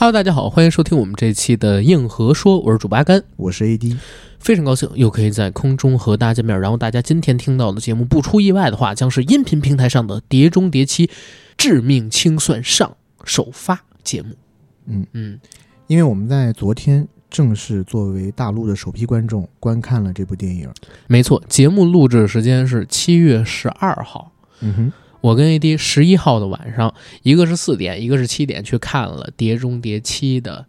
Hello，大家好，欢迎收听我们这期的硬核说，我是主八甘，我是 AD，非常高兴又可以在空中和大家见面。然后大家今天听到的节目，不出意外的话，将是音频平台上的《碟中谍七：致命清算》上首发节目。嗯嗯，因为我们在昨天正式作为大陆的首批观众观看了这部电影。没错，节目录制时间是七月十二号。嗯哼，我跟 AD 十一号的晚上，一个是四点，一个是七点去看了《碟中谍七》的，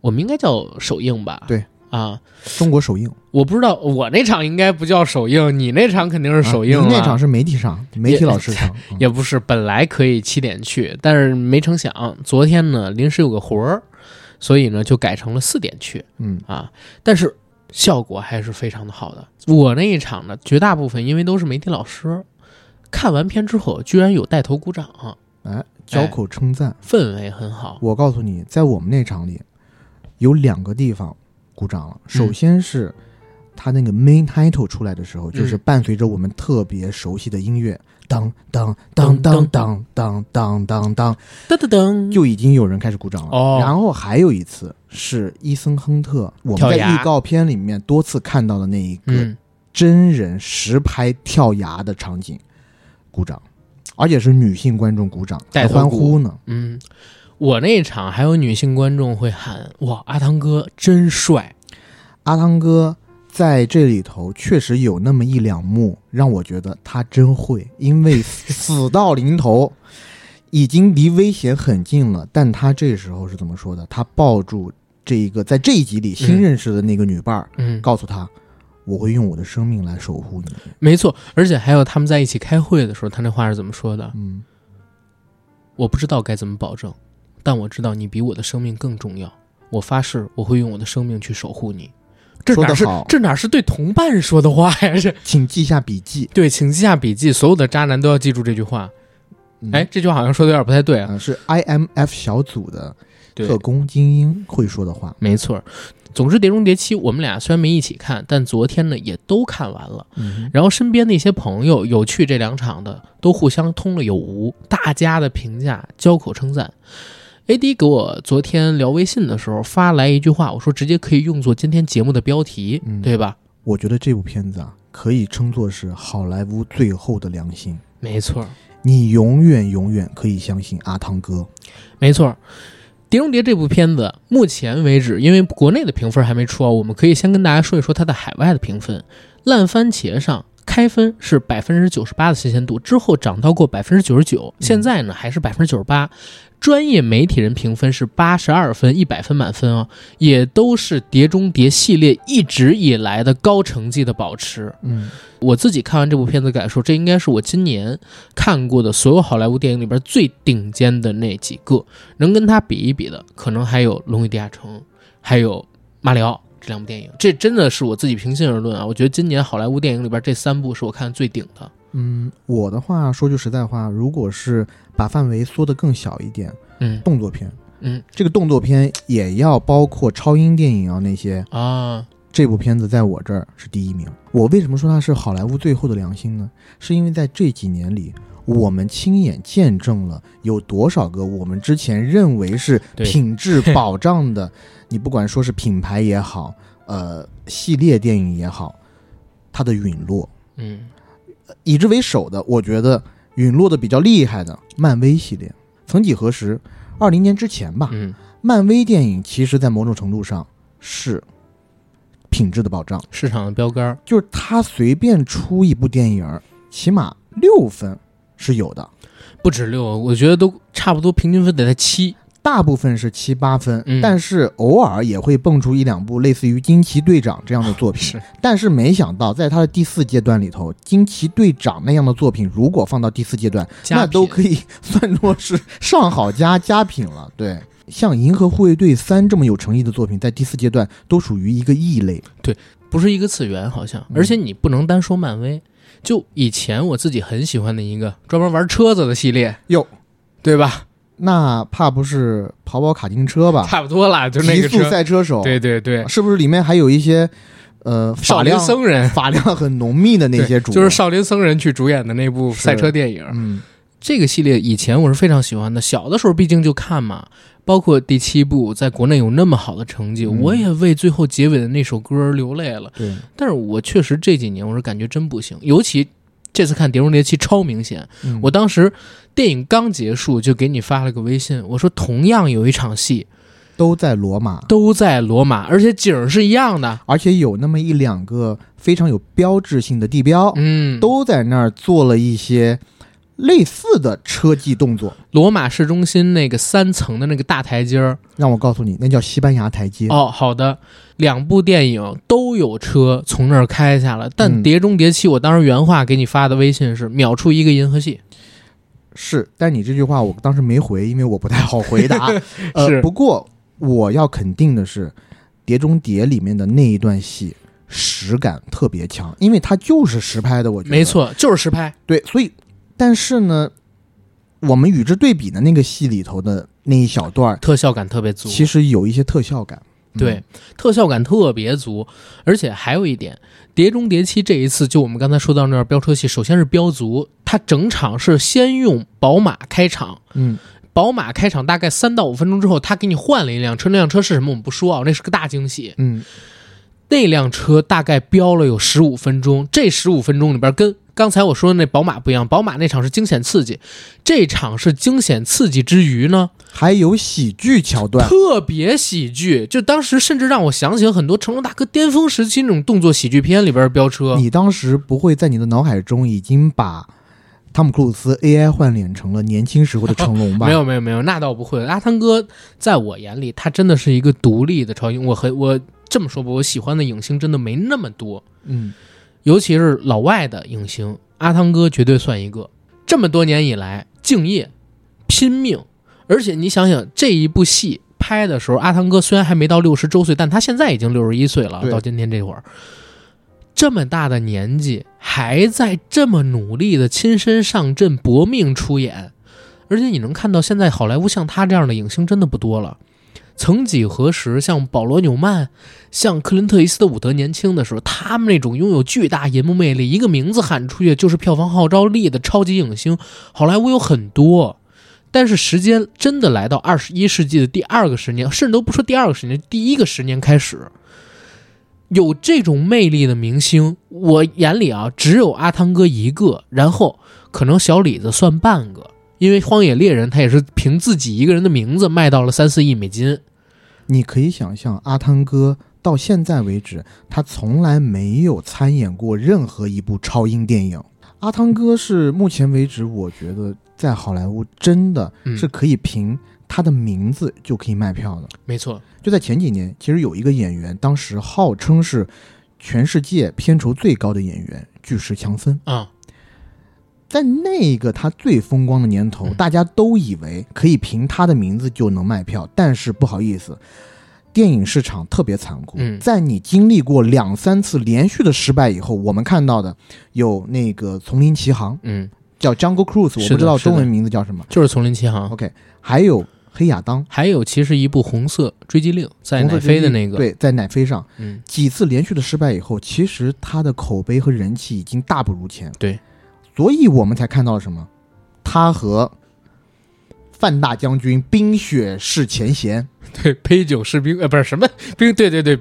我们应该叫首映吧？对啊，中国首映，我不知道我那场应该不叫首映，你那场肯定是首映、啊、那场是媒体场，媒体老师场，也,也不是。本来可以七点去，但是没成想昨天呢临时有个活儿，所以呢就改成了四点去。嗯啊，但是效果还是非常的好的。我那一场呢，绝大部分因为都是媒体老师。看完片之后，居然有带头鼓掌，哎，交口称赞，氛围很好。我告诉你，在我们那场里，有两个地方鼓掌了。首先是他那个 main title 出来的时候，嗯、就是伴随着我们特别熟悉的音乐，当当当当当当。当当当噔噔噔，就已经有人开始鼓掌了。哦，然后还有一次是伊森亨特，我们在预告片里面多次看到的那一个真人实拍跳崖的场景。鼓掌，而且是女性观众鼓掌，带欢呼呢。嗯，我那场还有女性观众会喊：“哇，阿汤哥真帅！”阿汤哥在这里头确实有那么一两幕让我觉得他真会，因为 死到临头，已经离危险很近了，但他这时候是怎么说的？他抱住这一个在这一集里新认识的那个女伴儿，嗯，告诉他。我会用我的生命来守护你。没错，而且还有他们在一起开会的时候，他那话是怎么说的？嗯，我不知道该怎么保证，但我知道你比我的生命更重要。我发誓，我会用我的生命去守护你。这哪是这哪是对同伴说的话呀？是，请记下笔记。对，请记下笔记。所有的渣男都要记住这句话。嗯、哎，这句话好像说的有点不太对啊。呃、是 IMF 小组的特工精英会说的话。没错。总之，《碟中谍七》我们俩虽然没一起看，但昨天呢也都看完了。嗯、然后身边的一些朋友有去这两场的，都互相通了有无，大家的评价交口称赞。AD 给我昨天聊微信的时候发来一句话，我说直接可以用作今天节目的标题，嗯、对吧？我觉得这部片子啊，可以称作是好莱坞最后的良心。没错，你永远永远可以相信阿汤哥。没错。《碟中谍》这部片子，目前为止，因为国内的评分还没出啊，我们可以先跟大家说一说它的海外的评分。烂番茄上开分是百分之九十八的新鲜度，之后涨到过百分之九十九，现在呢还是百分之九十八。专业媒体人评分是八十二分，一百分满分啊，也都是《碟中谍》系列一直以来的高成绩的保持。嗯，我自己看完这部片子感受，这应该是我今年看过的所有好莱坞电影里边最顶尖的那几个，能跟它比一比的，可能还有《龙与地下城》，还有《马里奥》这两部电影。这真的是我自己平心而论啊，我觉得今年好莱坞电影里边这三部是我看最顶的。嗯，我的话说句实在话，如果是把范围缩得更小一点，嗯，动作片，嗯，这个动作片也要包括超英电影啊那些啊。这部片子在我这儿是第一名。我为什么说它是好莱坞最后的良心呢？是因为在这几年里，我们亲眼见证了有多少个我们之前认为是品质保障的，你不管说是品牌也好，呃，系列电影也好，它的陨落，嗯。以之为首的，我觉得陨落的比较厉害的漫威系列。曾几何时，二零年之前吧，嗯，漫威电影其实在某种程度上是品质的保障，市场的标杆，就是他随便出一部电影，起码六分是有的，不止六，我觉得都差不多，平均分得在七。大部分是七八分，嗯、但是偶尔也会蹦出一两部类似于《惊奇队长》这样的作品。是，但是没想到，在他的第四阶段里头，《惊奇队长》那样的作品，如果放到第四阶段，那都可以算作是上好佳佳品了。对，像《银河护卫队三》这么有诚意的作品，在第四阶段都属于一个异类。对，不是一个次元，好像。而且你不能单说漫威，就以前我自己很喜欢的一个专门玩车子的系列，哟，对吧？那怕不是跑跑卡丁车吧？差不多啦，就那个极速赛车手。对对对，是不是里面还有一些呃少林僧人法量很浓密的那些主？就是少林僧人去主演的那部赛车电影。嗯，这个系列以前我是非常喜欢的，小的时候毕竟就看嘛，包括第七部在国内有那么好的成绩，嗯我也为最后结尾的那首歌流泪了。对，但是我确实这几年我是感觉真不行，尤其这次看《碟中谍七》超明显。嗯我当时电影刚结束就给你发了个微信，我说同样有一场戏都在罗马，都在罗马，而且景儿是一样的。而且有那么一两个非常有标志性的地标，嗯，都在那儿做了一些类似的车技动作。罗马市中心那个三层的那个大台阶儿。让我告诉你，那叫西班牙台阶。哦，好的，两部电影都有车从那儿开下来，但嗯《碟中谍七》我当时原话给你发的微信是秒出一个银河系。是，但你这句话我当时没回，因为我不太好回答。呃，是不过我要肯定的是，《碟中谍》里面的那一段戏实感特别强，因为它就是实拍的，我觉得没。错，就是实拍。对，所以，但是呢，我们与之对比的那个戏里头的那一小段儿，特效感特别足，其实有一些特效感。嗯。对，特效感特别足，而且还有一点，《碟中谍七》这一次就我们刚才说到那儿飙车戏，首先是飙足，它整场是先用宝马开场，嗯，宝马开场大概三到五分钟之后，他给你换了一辆车，那辆车是什么我们不说啊，那是个大惊喜。嗯。那辆车大概飙了有十五分钟，这十五分钟里边跟刚才我说的那宝马不一样，宝马那场是惊险刺激，这场是惊险刺激之余呢，还有喜剧桥段。特别喜剧，就当时甚至让我想起了很多成龙大哥巅峰时期那种动作喜剧片里边的飙车。你当时不会在你的脑海中已经把汤姆·克鲁斯 AI 换脸成了年轻时候的成龙吧？没有没有没有，那倒不会。阿汤哥在我眼里，他真的是一个独立的超英。我很我这么说吧，我喜欢的影星真的没那么多，嗯，尤其是老外的影星，阿汤哥绝对算一个。这么多年以来，敬业、拼命，而且你想想这一部戏拍的时候，阿汤哥虽然还没到六十周岁，但他现在已经六十一岁了。到今天这会儿，这么大的年纪，还在这么努力的亲身上阵搏命出演，而且你能看到现在好莱坞像他这样的影星真的不多了。曾几何时，像保罗·纽曼、像克林特·伊斯特伍德年轻的时候，他们那种拥有巨大银幕魅力，一个名字喊出去就是票房号召力的超级影星，好莱坞有很多。但是时间真的来到二十一世纪的第二个十年，甚至都不说第二个十年，第一个十年开始，有这种魅力的明星，我眼里啊只有阿汤哥一个，然后可能小李子算半个，因为《荒野猎人》他也是凭自己一个人的名字卖到了三四亿美金。你可以想象，阿汤哥到现在为止，他从来没有参演过任何一部超英电影。阿汤哥是目前为止，我觉得在好莱坞真的嗯是可以凭他的名字就可以卖票的。没错，就在前几年，其实有一个演员，当时号称是全世界片酬最高的演员巨石强森。啊、在那个他最风光的年头，嗯。大家都以为可以凭他的名字就能卖票，但是不好意思，电影市场特别残酷。嗯。在你经历过两三次连续的失败以后，我们看到的有那个《丛林奇航》，嗯，叫 Jungle Cruise，我不知道中文名字叫什么。就是《丛林奇航》，OK，还有《黑亚当》还有其实一部《红色追击令》在红色奶飞的那个，，对，在奶飞上。嗯，几次连续的失败以后，其实他的口碑和人气已经大不如前。对，所以我们才看到了什么？他和范大将军冰雪释前嫌，对，杯酒释兵，呃，不是什么冰，对对对，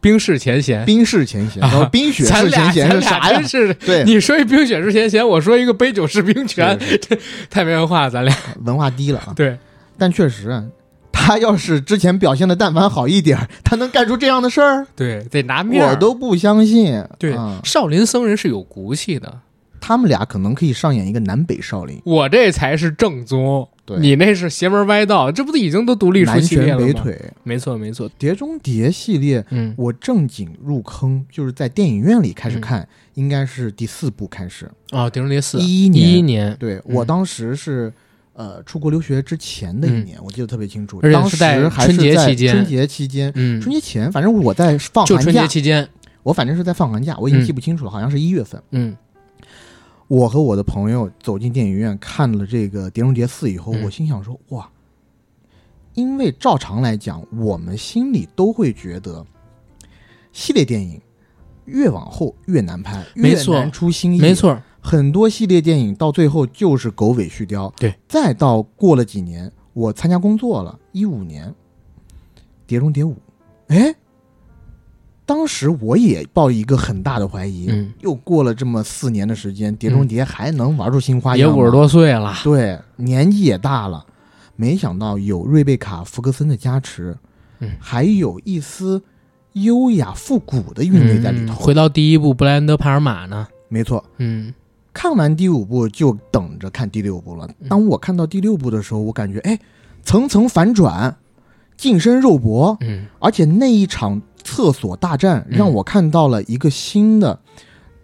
冰释前嫌。冰释前嫌，啊然后冰雪式咱俩前嫌是啥呀对，你说一冰雪释前嫌，我说一个杯酒释兵权，这太没文化，咱俩。文化低了啊。对，但确实啊，他要是之前表现的但凡好一点儿，他能干出这样的事儿，对，得拿面儿。我都不相信。对啊，少林僧人是有骨气的，他们俩可能可以上演一个南北少林，我这才是正宗，对。你那是邪门歪道，这不都已经都独立出南系列了吗？拳北腿。没错没错，《碟中谍》系列，嗯。我正经入坑就是在电影院里开始看，应该是第四部开始。哦，碟中谍四，一一一年。一年，对、嗯。我当时是呃出国留学之前的一年，我记得特别清楚。而且当时是在还是春节在期间。春节期间，嗯，春节前，反正我在放寒假。就春节，期间，我反正是在放寒假，我已经嗯。记不清楚了，好像是一月份。嗯我和我的朋友走进电影院看了这个《碟中谍四》以后，嗯我心想说：哇，因为照常来讲，我们心里都会觉得，系列电影越往后越难拍，越难出新意。没，错，很多系列电影到最后就是狗尾续貂。对，再到过了几年，我参加工作了，一五年，《碟中谍五》，哎，当时我也抱一个很大的怀疑，嗯，又过了这么四年的时间，《碟中谍》还能玩出新花样也？五十多岁了，对，年纪也大了，没想到有瑞贝卡·福克森的加持，嗯。还有一丝优雅复古的韵味在里头。嗯回到第一部布莱恩德·帕尔玛呢，没错，嗯。看完第五部就等着看第六部了。嗯。当我看到第六部的时候，我感觉哎，层层反转，近身肉搏，嗯。而且那一场厕所大战嗯。让我看到了一个新的。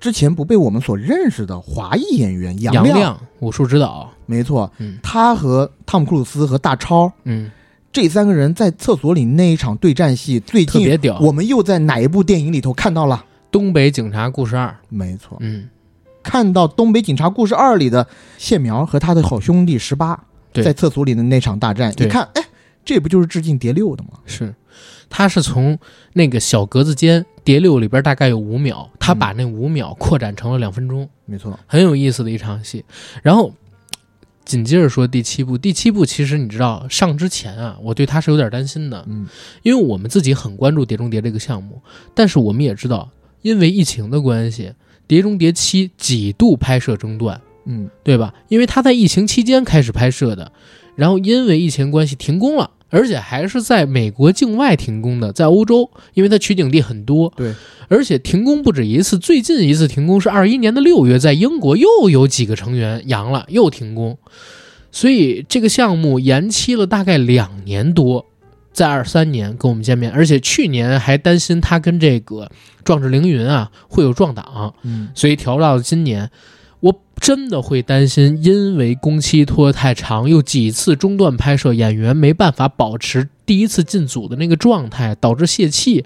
之前不被我们所认识的华裔演员杨杨亮，武术指导，没错，嗯。他和汤姆·克鲁斯和大超嗯，这三个人在厕所里那一场对战戏，最近特别屌。我们又在哪一部电影里头看到了？东北警察故事二，没错，嗯，看到《东北警察故事二》里的谢苗和他的好兄弟十八在厕所里的那场大战，对一看，哎，这不就是致敬谍六的吗？是，他是从那个小格子间碟六里边大概有五秒，他把那五秒扩展成了两分钟，没错，很有意思的一场戏。然后紧接着说第七部，第七部其实你知道上之前啊，我对他是有点担心的，嗯，因为我们自己很关注《碟中谍》这个项目，但是我们也知道，因为疫情的关系，《碟中谍七》几度拍摄中断，嗯，对吧？因为他在疫情期间开始拍摄的，然后因为疫情关系停工了，而且还是在美国境外停工的，在欧洲，因为它取景地很多，对，而且停工不止一次，最近一次停工是二一年的六月，在英国又有几个成员阳了，又停工，所以这个项目延期了大概两年多。在二三年跟我们见面，而且去年还担心他跟这个壮志凌云啊会有撞档，嗯，所以调到了今年，我真的会担心，因为工期拖太长，又几次中断拍摄，演员没办法保持第一次进组的那个状态，导致泄气。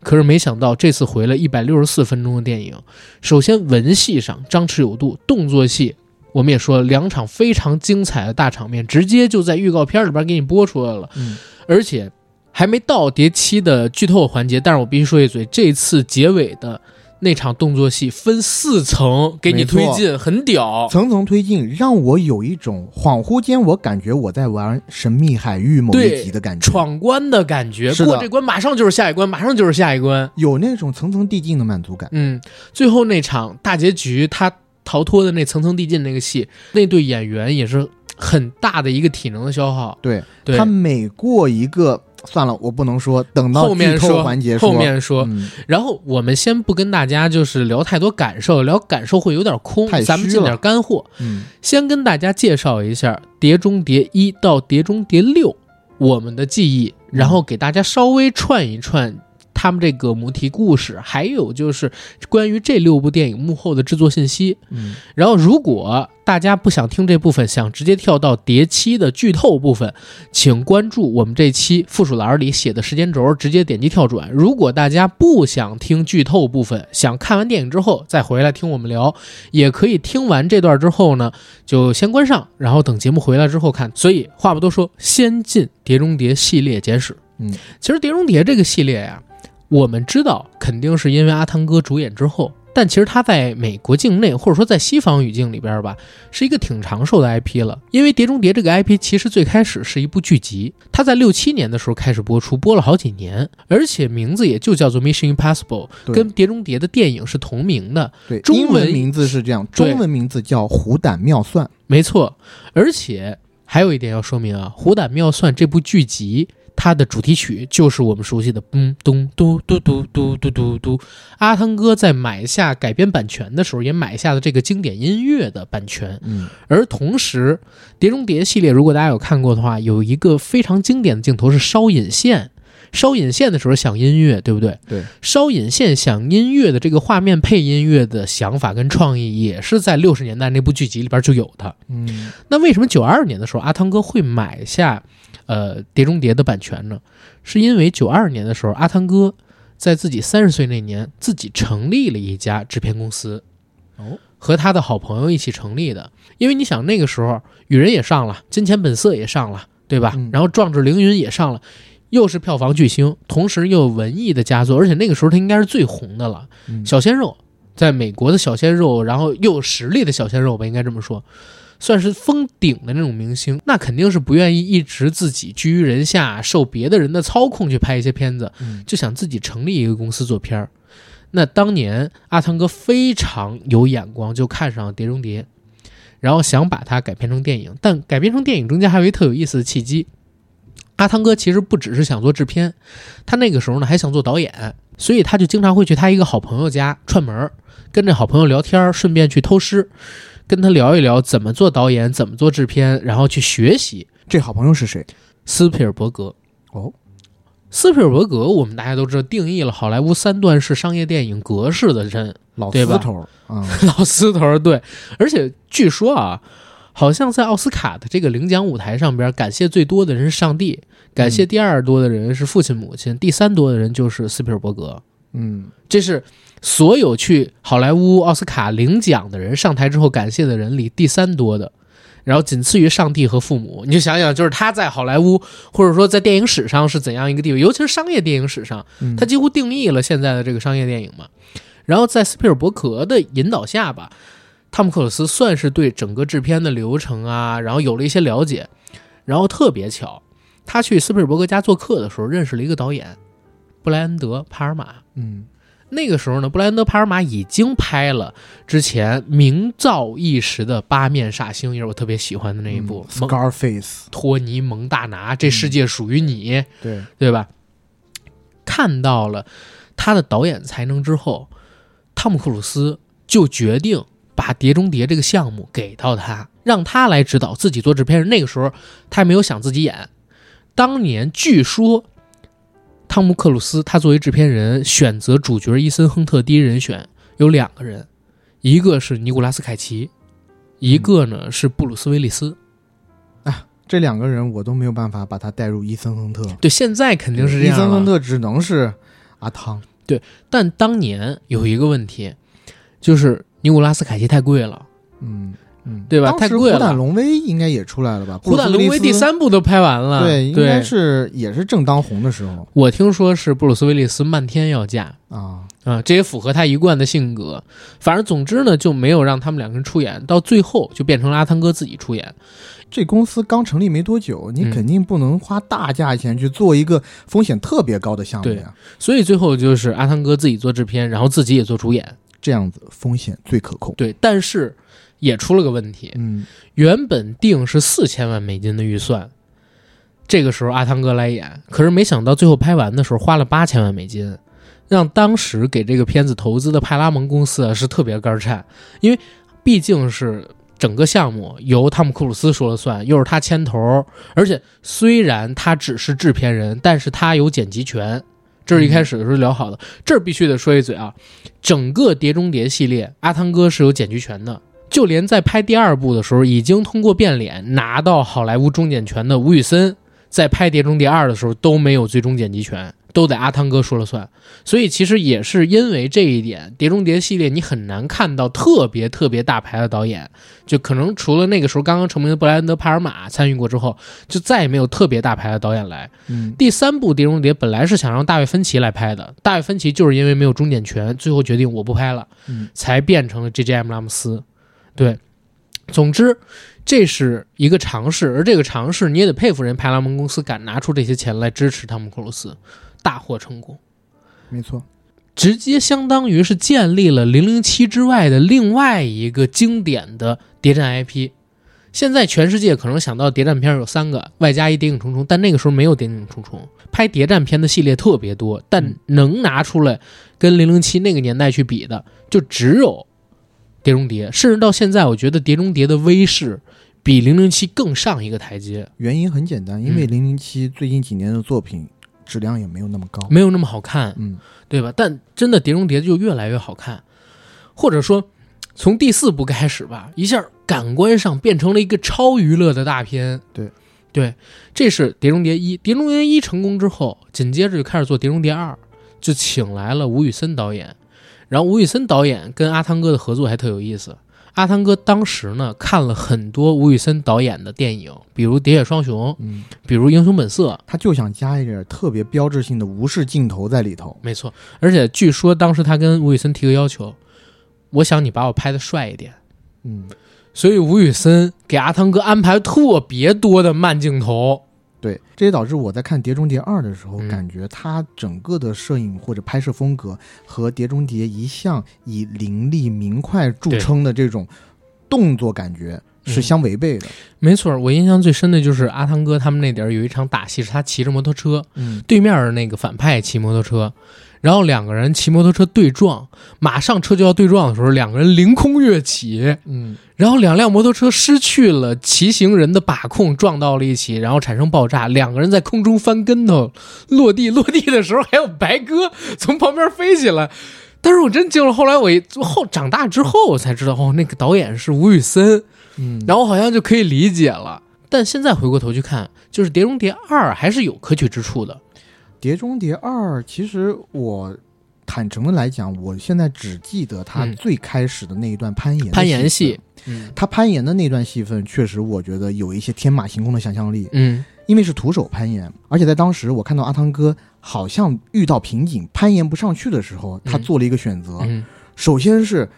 可是没想到这次回来一百六十四分钟的电影，首先文戏上张弛有度，动作戏我们也说了两场非常精彩的大场面，直接就在预告片里边给你播出来了，嗯，而且还没到碟七的剧透环节，但是我必须说一嘴，这次结尾的那场动作戏分四层给你推进，很屌。层层推进，让我有一种恍惚间，我感觉我在玩《神秘海域》某一集的感觉，闯关的感觉，过这关马上就是下一关，马上就是下一关。有那种层层递进的满足感。嗯，最后那场大结局，他逃脱的那层层递进那个戏，那对演员也是很大的一个体能的消耗。对对，他每过一个，算了，我不能说，等到后面说环节后面说，嗯，然后我们先不跟大家就是聊太多感受，聊感受会有点空咱们进点了干货。嗯，先跟大家介绍一下《碟中谍一》到《碟中谍六》我们的记忆，然后给大家稍微串一串他们这个母题故事，还有就是关于这六部电影幕后的制作信息。嗯，然后，如果大家不想听这部分，想直接跳到碟七的剧透部分，请关注我们这期附属栏里写的时间轴，直接点击跳转。如果大家不想听剧透部分，想看完电影之后再回来听我们聊，也可以听完这段之后呢，就先关上，然后等节目回来之后看。所以话不多说，先进《碟中谍》系列简史。嗯，其实《碟中谍》这个系列呀、我们知道肯定是因为阿汤哥主演之后，但其实他在美国境内或者说在西方语境里边吧，是一个挺长寿的 IP 了。因为《碟中谍》这个 IP 其实最开始是一部剧集，它在六七年的时候开始播出，播了好几年，而且名字也就叫做 Mission Impossible，跟《碟中谍》的电影是同名的。对，中文名字是这样，中文名字叫虎胆妙算。没错，而且还有一点要说明啊，《虎胆妙算》这部剧集。它的主题曲就是我们熟悉的“嗯咚嘟嘟嘟嘟嘟嘟嘟”，阿汤哥在买下改编版权的时候，也买下了这个经典音乐的版权。嗯，而同时，《碟中谍》系列，如果大家有看过的话，有一个非常经典的镜头是烧引线。烧引线的时候响音乐，对不对？对。烧引线响音乐的这个画面配音乐的想法跟创意，也是在六十年代那部剧集里边就有的。嗯，那为什么九二年的时候阿汤哥会买下呃《碟中谍》的版权呢？是因为九二年的时候，阿汤哥在自己三十岁那年，自己成立了一家制片公司。哦，和他的好朋友一起成立的。因为你想那个时候，《雨人》也上了，《金钱本色》也上了，对吧？嗯然后《壮志凌云》也上了。又是票房巨星，同时又有文艺的佳作，而且那个时候他应该是最红的了。嗯小鲜肉，在美国的小鲜肉，然后又有实力的小鲜肉吧，应该这么说。算是封顶的那种明星，那肯定是不愿意一直自己居于人下，受别的人的操控去拍一些片子，嗯就想自己成立一个公司做片儿。那当年阿汤哥非常有眼光，就看上了《碟中谍》，然后想把它改编成电影。但改编成电影中间还有一特有意思的契机，阿汤哥其实不只是想做制片，他那个时候呢还想做导演，所以他就经常会去他一个好朋友家串门儿，跟着好朋友聊天儿，顺便去偷师，跟他聊一聊怎么做导演，怎么做制片，然后去学习这好朋友是谁？斯皮尔伯格。哦，斯皮尔伯格，我们大家都知道，定义了好莱坞三段式商业电影格式的人，老对吧丝头儿啊，老斯头儿对。而且据说啊，好像在奥斯卡的这个领奖舞台上边，感谢最多的人是上帝，感谢第二多的人是父亲母亲，第三多的人就是斯皮尔伯格。嗯，这是所有去好莱坞奥斯卡领奖的人上台之后感谢的人里第三多的，然后仅次于上帝和父母。你就想想，就是他在好莱坞或者说在电影史上是怎样一个地位，尤其是商业电影史上，嗯他几乎定义了现在的这个商业电影嘛。然后在斯皮尔伯格的引导下吧，汤姆克鲁斯算是对整个制片的流程啊，然后有了一些了解。然后特别巧，他去斯皮尔伯格家做客的时候，认识了一个导演布莱恩德·帕尔玛。嗯那个时候呢，布莱恩德·帕尔玛已经拍了之前名噪一时的《八面煞星》，也是我特别喜欢的那一部嗯 Scarface，托尼·蒙大拿，这世界属于你，对，对吧？看到了他的导演才能之后，汤姆·克鲁斯就决定把《碟中谍》这个项目给到他，让他来指导，自己做制片人。那个时候他还没有想自己演。当年据说，汤姆·克鲁斯他作为制片人选择主角伊森·亨特第一人选有两个人，一个是尼古拉斯·凯奇，一个呢是布鲁斯·威利斯。这两个人我都没有办法把他带入伊森亨特，对，现在肯定是这样伊森亨。特只能是阿汤，对但当年有一个问题，就是尼古拉斯凯奇太贵了，嗯嗯，对吧当时太贵了虎胆龙威应该也出来了吧？《虎胆龙威》第三部都拍完了。对，应该是也是正当红的时候我听说是布鲁斯威利斯漫天要价啊。啊，这也符合他一贯的性格。反正总之呢，就没有让他们两个人出演，到最后就变成了阿汤哥自己出演。这公司刚成立没多久，你嗯肯定不能花大价钱去做一个风险特别高的项目呀，所以最后就是阿汤哥自己做制片，然后自己也做主演。这样子风险最可控。对，但是也出了个问题，嗯，原本定是四千万美金的预算，这个时候阿汤哥来演，可是没想到最后拍完的时候花了八千万美金，让当时给这个片子投资的派拉蒙公司啊是特别肝儿颤，因为毕竟是整个项目由汤姆·克鲁斯说了算，又是他牵头，而且虽然他只是制片人，但是他有剪辑权。这是一开始的时候聊好的，这儿必须得说一嘴啊，整个《碟中谍》系列，阿汤哥是有剪辑权的，就连在拍第二部的时候，已经通过变脸拿到好莱坞终剪权的吴宇森，在拍《碟中谍二》的时候都没有最终剪辑权，都得阿汤哥说了算。所以其实也是因为这一点，《碟中谍》系列你很难看到特别特别大牌的导演，就可能除了那个时候刚刚成名的布莱恩德·帕尔玛参与过之后，就再也没有特别大牌的导演来。嗯，第三部《碟中谍》本来是想让大卫芬奇来拍的，大卫芬奇就是因为没有终剪权，最后决定我不拍了，嗯才变成了 J.J.M. 拉姆斯。对，总之这是一个尝试，而这个尝试你也得佩服人派拉蒙公司敢拿出这些钱来支持汤姆·克鲁斯，大获成功，没错。直接相当于是建立了《零零七》之外的另外一个经典的谍战 IP。现在全世界可能想到谍战片有三个，外加一谍影重重，但那个时候没有谍影重重，拍谍战片的系列特别多，但能拿出来跟零零七那个年代去比的，就只有碟中谍。甚至到现在，我觉得碟中谍的威势比零零七更上一个台阶，原因很简单，因为嗯零零七最近几年的作品质量也没有那么高。没有那么好看。嗯，对吧？但真的《碟中谍》就越来越好看，或者说从第四部开始吧，一下感官上变成了一个超娱乐的大片。对，对，这是《碟中谍一》。《碟中谍一》成功之后，紧接着就开始做《碟中谍二》，就请来了吴宇森导演。然后吴宇森导演跟阿汤哥的合作还特有意思。阿汤哥当时呢看了很多吴宇森导演的电影，比如《喋血双雄》，嗯，比如《英雄本色》，他就想加一点特别标志性的无视镜头在里头。没错，而且据说当时他跟吴宇森提个要求，我想你把我拍的帅一点。嗯，所以吴宇森给阿汤哥安排特别多的慢镜头。对，这也导致我在看《碟中谍二》的时候，嗯。感觉它整个的摄影或者拍摄风格和《碟中谍》一向以凌厉明快著称的这种动作感觉是嗯。相违背的。没错，我印象最深的就是阿汤哥他们那点儿有一场打戏，是他骑着摩托车，嗯，对面的那个反派骑摩托车，然后两个人骑摩托车对撞，马上车就要对撞的时候，两个人凌空跃起，嗯，然后两辆摩托车失去了骑行人的把控，撞到了一起，然后产生爆炸，两个人在空中翻跟头，落地落地的时候还有白鸽从旁边飞起来。但是我真惊了，后来我一后长大之后我才知道，哦，那个导演是吴宇森，嗯，然后好像就可以理解了。但现在回过头去看，就是《碟中谍二》还是有可取之处的。《碟中谍二》其实我坦诚的来讲，我现在只记得它嗯。最开始的那一段攀岩的攀岩戏。嗯。他攀岩的那段戏份，确实我觉得有一些天马行空的想象力，嗯。因为是徒手攀岩，而且在当时我看到阿汤哥好像遇到瓶颈，攀岩不上去的时候，他嗯做了一个选择，嗯。首先是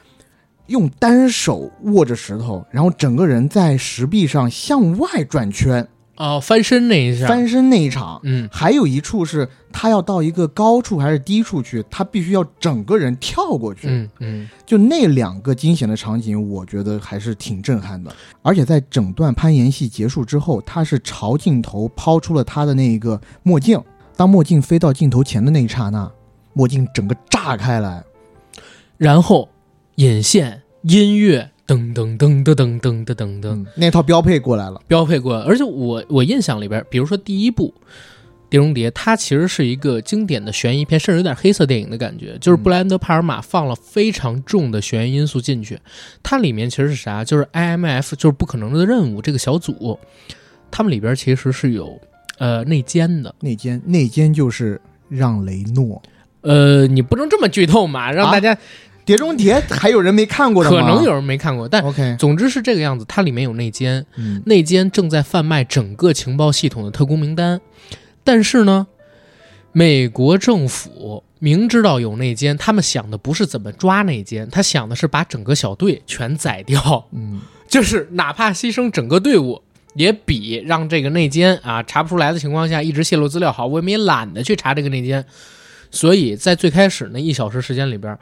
用单手握着石头，然后整个人在石壁上向外转圈，哦，翻身那一下，翻身那一场。嗯还有一处是他要到一个高处还是低处去，他必须要整个人跳过去。嗯嗯就那两个惊险的场景，我觉得还是挺震撼的。而且在整段攀岩戏结束之后，他是朝镜头抛出了他的那一个墨镜。当墨镜飞到镜头前的那一刹那，墨镜整个炸开来，然后引线、音乐，噔噔噔噔噔噔噔噔那套标配过来了。标配过来。而且我我印象里边，比如说第一部《碟中谍》，它其实是一个经典的悬疑片，甚至有点黑色电影的感觉。就是布莱恩德·帕尔玛放了非常重的悬疑因素进去。它里面其实是啥？就是 IMF，就是不可能的任务这个小组，他们里边其实是有呃内奸的。内奸，内奸就是让雷诺。呃，你不能这么剧透嘛，让啊大家、碟中谍还有人没看过的吗？可能有人没看过，但 OK，总之是这个样子。它里面有内奸，嗯，内奸正在贩卖整个情报系统的特工名单，但是呢，美国政府明知道有内奸，他们想的不是怎么抓内奸，他想的是把整个小队全宰掉，嗯，就是哪怕牺牲整个队伍。也比让这个内奸啊查不出来的情况下一直泄露资料好，我们也懒得去查这个内奸，所以在最开始那一小时时间里边，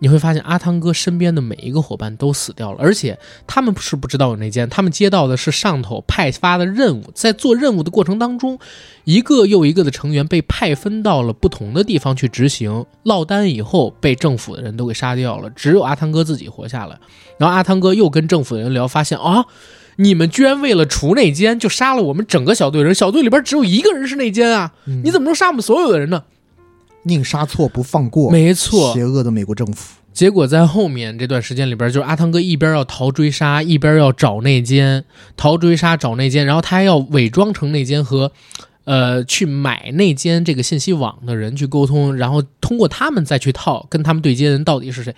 你会发现阿汤哥身边的每一个伙伴都死掉了，而且他们不是不知道有内奸，他们接到的是上头派发的任务，在做任务的过程当中，一个又一个的成员被派分到了不同的地方去执行，落单以后被政府的人都给杀掉了，只有阿汤哥自己活下来。然后阿汤哥又跟政府的人聊，发现啊。你们居然为了除内奸，就杀了我们整个小队人。小队里边只有一个人是内奸啊！你怎么能杀我们所有的人呢？宁杀错不放过，没错，邪恶的美国政府。结果在后面这段时间里边，就是阿汤哥一边要逃追杀，一边要找内奸，逃追杀找内奸，然后他还要伪装成内奸和，呃，去买内奸这个信息网的人去沟通，然后通过他们再去套跟他们对接的人到底是谁。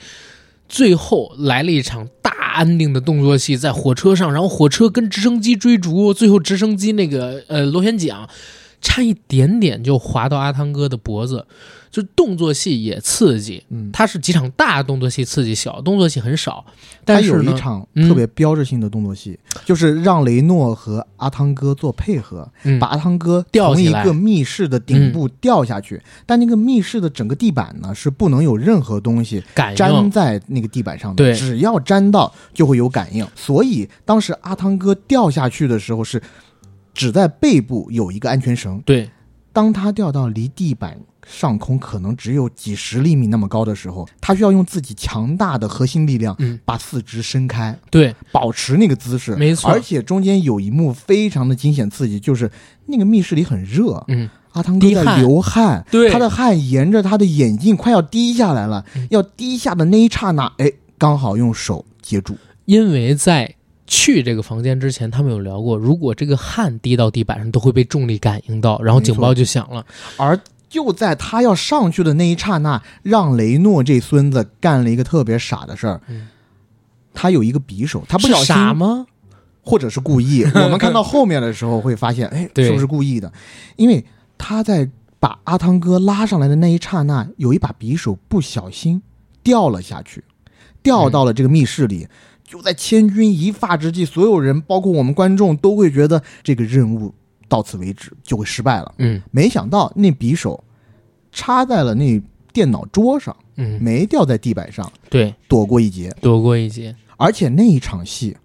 最后来了一场大安定的动作戏，在火车上，然后火车跟直升机追逐，最后直升机那个呃螺旋桨差一点点就划到阿汤哥的脖子，就动作戏也刺激。嗯，它是几场大动作戏刺激，小动作戏很少。他有但是呢一场嗯特别标志性的动作戏，就是让雷诺和阿汤哥做配合，嗯，把阿汤哥从一个密室的顶部掉下去，但那个密室的整个地板呢是不能有任何东西粘，在那个地板上的，对。只要粘到就会有感应。所以当时阿汤哥掉下去的时候是只在背部有一个安全绳，对，当他掉到离地板上空可能只有几十厘米那么高的时候，他需要用自己强大的核心力量嗯，把四肢伸开，对，保持那个姿势。没错。而且中间有一幕非常的惊险刺激，就是那个密室里很热，嗯，阿汤哥在流汗，对。他的汗沿着他的眼镜快要滴下来了，嗯。要滴下的那一刹那，哎，刚好用手接住。因为在去这个房间之前，他们有聊过，如果这个汗滴到地板上，都会被重力感应到，然后警报就响了。而就在他要上去的那一刹那，让雷诺这孙子干了一个特别傻的事儿。嗯他有一个匕首，他不是小心傻吗？或者是故意。我们看到后面的时候会发现，哎，是不是故意的？因为他在把阿汤哥拉上来的那一刹那，有一把匕首不小心掉了下去，掉到了这个密室里。就在千钧一发之际，所有人，包括我们观众，都会觉得这个任务到此为止，就会失败了。嗯没想到那匕首插在了那电脑桌上，嗯，没掉在地板上，对，躲过一劫。躲过一劫。而且那一场戏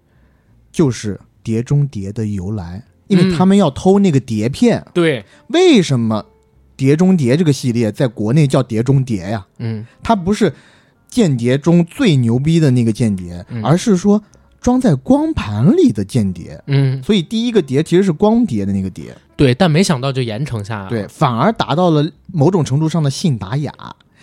就是《碟中谍》的由来，因为嗯他们要偷那个碟片。对，为什么《碟中谍》这个系列在国内叫《碟中谍》呀？嗯它不是间谍中最牛逼的那个间谍，嗯而是说装在光盘里的间谍。嗯，所以第一个碟其实是光碟的那个碟，对，但没想到就严惩下来了。对，反而达到了某种程度上的信达雅。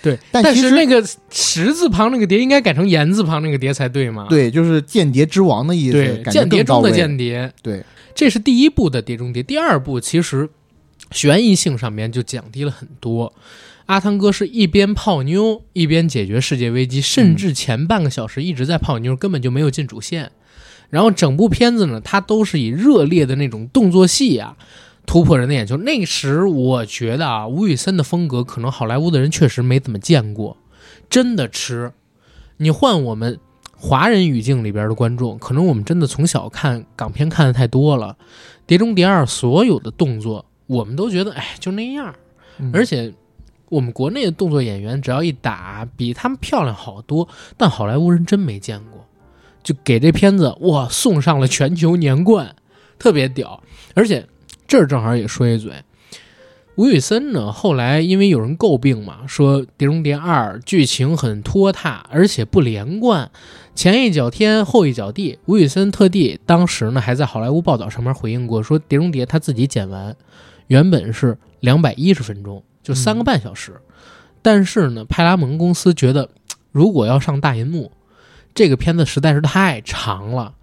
对，但是那个十字旁那个碟应该改成言字旁那个碟才对嘛？对，就是间谍之王的意思，对，间谍中的。间谍。对，这是第一部的《碟中谍》，第二部其实悬疑性上面就降低了很多。阿汤哥是一边泡妞一边解决世界危机，甚至前半个小时一直在泡妞，根本就没有进主线。然后整部片子呢，它都是以热烈的那种动作戏啊，突破人的眼球。那时我觉得啊，吴宇森的风格可能好莱坞的人确实没怎么见过，真的吃。你换我们华人语境里边的观众，可能我们真的从小看港片看的太多了，《碟中谍二》所有的动作，我们都觉得哎就那样，嗯而且我们国内的动作演员只要一打，比他们漂亮好多，但好莱坞人真没见过，就给这片子哇送上了全球年冠，特别屌。而且这儿正好也说一嘴，吴宇森呢，后来因为有人诟病嘛，说《碟中谍二》剧情很拖沓，而且不连贯，前一脚天后一脚地。吴宇森特地当时呢还在好莱坞报道上面回应过，说《碟中谍》他自己剪完，原本是两百一十分钟，就三个半小时，但是呢，派拉蒙公司觉得如果要上大银幕，这个片子实在是太长了，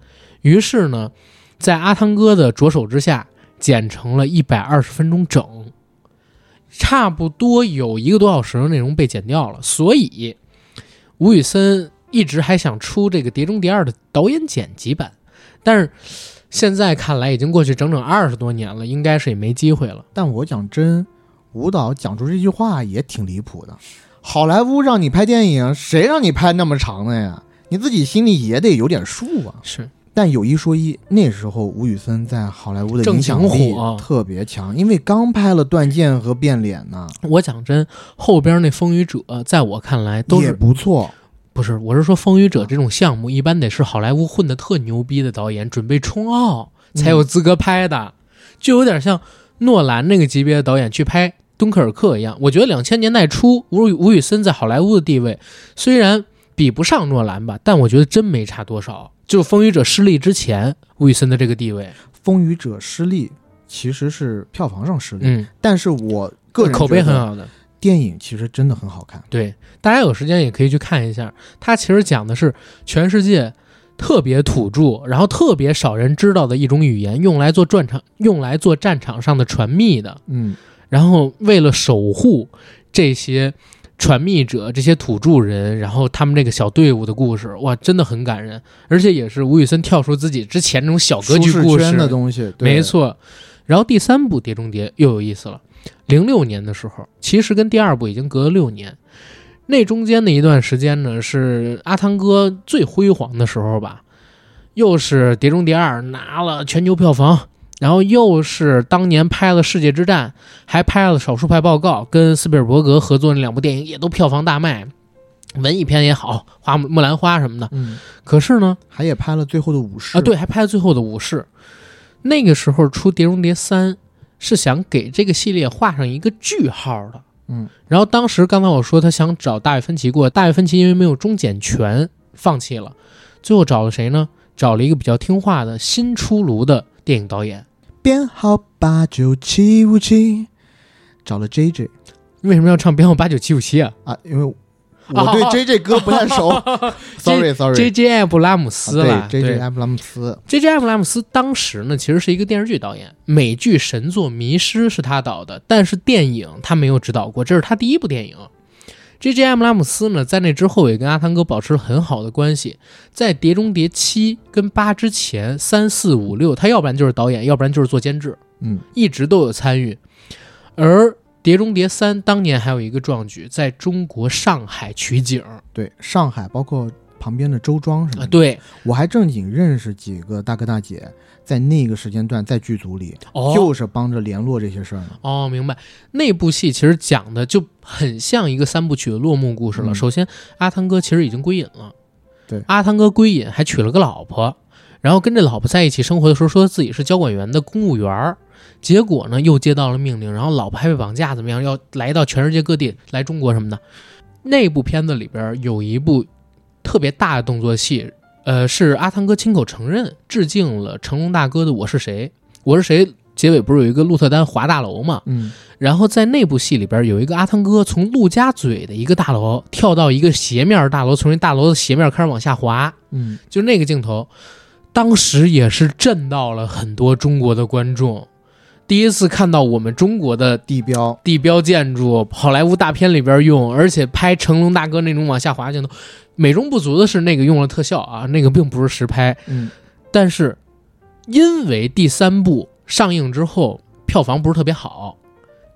于是呢，在阿汤哥的着手之下，剪成了一百二十分钟整。差不多有一个多小时的内容被剪掉了，所以吴宇森一直还想出这个《碟中谍二》的导演剪辑版，但是现在看来已经过去整整二十多年了，应该是也没机会了。但我讲真，舞蹈讲出这句话也挺离谱的。好莱坞让你拍电影，谁让你拍那么长的呀？你自己心里也得有点数啊。是，但有一说一，那时候吴宇森在好莱坞的影响正力特别强，因为刚拍了《断剑》和《变脸》呢，我讲真，后边那《风雨者》在我看来都也是不错。不是？我是说，《风雨者》这种项目一般得是好莱坞混得特牛逼的导演准备冲奥才有资格拍的，就有点像诺兰那个级别的导演去拍《敦刻尔克》一样。我觉得两千年代初，吴宇吴宇森在好莱坞的地位虽然比不上诺兰吧，但我觉得真没差多少。就《风雨者》失利之前，吴宇森的这个地位，《风雨者》失利其实是票房上失利，嗯，但是我个人口碑很好的。电影其实真的很好看。对，大家有时间也可以去看一下。它其实讲的是全世界特别土著，然后特别少人知道的一种语言，用来做战场、用来做战场上的传密的。嗯，然后为了守护这些传密者、这些土著人，然后他们这个小队伍的故事，哇，真的很感人，而且也是吴宇森跳出自己之前那种小格局故事的东西，没。错。然后第三部《碟中谍》又有意思了。零六年的时候，其实跟第二部已经隔了六年，那中间的一段时间呢，是阿汤哥最辉煌的时候吧。又是《碟中谍二》拿了全球票房，然后又是当年拍了《世界之战》，还拍了《少数派报告》，跟斯皮尔伯格合作那两部电影也都票房大卖，文艺片也好，《花木木兰花》什么的。嗯，可是呢，还也拍了最后的武士啊，对，还拍了最后的武士。那个时候出《碟中谍三》，是想给这个系列画上一个句号的。嗯，然后当时刚才我说他想找大卫芬奇过，大卫芬奇因为没有终检权放弃了，最后找了谁呢？找了一个比较听话的新出炉的电影导演。编号八九七五七，找了 J J 为什么要唱编号八九七五七啊啊，因为我对 J J 歌不太熟，sorry sorry。？J J 艾布拉姆斯了，啊对 J J 艾布拉姆斯，J.J. 艾布拉姆斯当时呢，其实是一个电视剧导演，美剧神作《迷失》是他导的，但是电影他没有指导过，这是他第一部电影。J.J. 艾布拉姆斯呢，在那之后也跟阿汤哥保持了很好的关系，在《碟中谍七》跟八之前，三四五六，他要不然就是导演，要不然就是做监制，嗯，一直都有参与。而《碟中谍三》当年还有一个壮举，在中国上海取景，对，上海包括旁边的周庄什么啊，的。对，我还正经认识几个大哥大姐，在那个时间段在剧组里，哦，就是帮着联络这些事儿呢。哦，明白。那部戏其实讲的就很像一个三部曲的落幕故事了。嗯首先，阿汤哥其实已经归隐了，对阿汤哥归隐还娶了个老婆，然后跟这老婆在一起生活的时候，说自己是交管员的公务员儿。结果呢，又接到了命令，然后老婆还被绑架，怎么样？要来到全世界各地，来中国什么的。那部片子里边有一部特别大的动作戏，呃，是阿汤哥亲口承认致敬了成龙大哥的《我是谁》。《我是谁》结尾不是有一个鹿特丹滑大楼嘛？嗯，然后在那部戏里边有一个阿汤哥从陆家嘴的一个大楼跳到一个斜面大楼，从那大楼的斜面开始往下滑，嗯，就那个镜头，当时也是震到了很多中国的观众。第一次看到我们中国的地标，地标建筑，好莱坞大片里边用，而且拍成龙大哥那种往下滑镜头。美中不足的是，那个用了特效啊，那个并不是实拍。嗯，但是因为第三部上映之后票房不是特别好，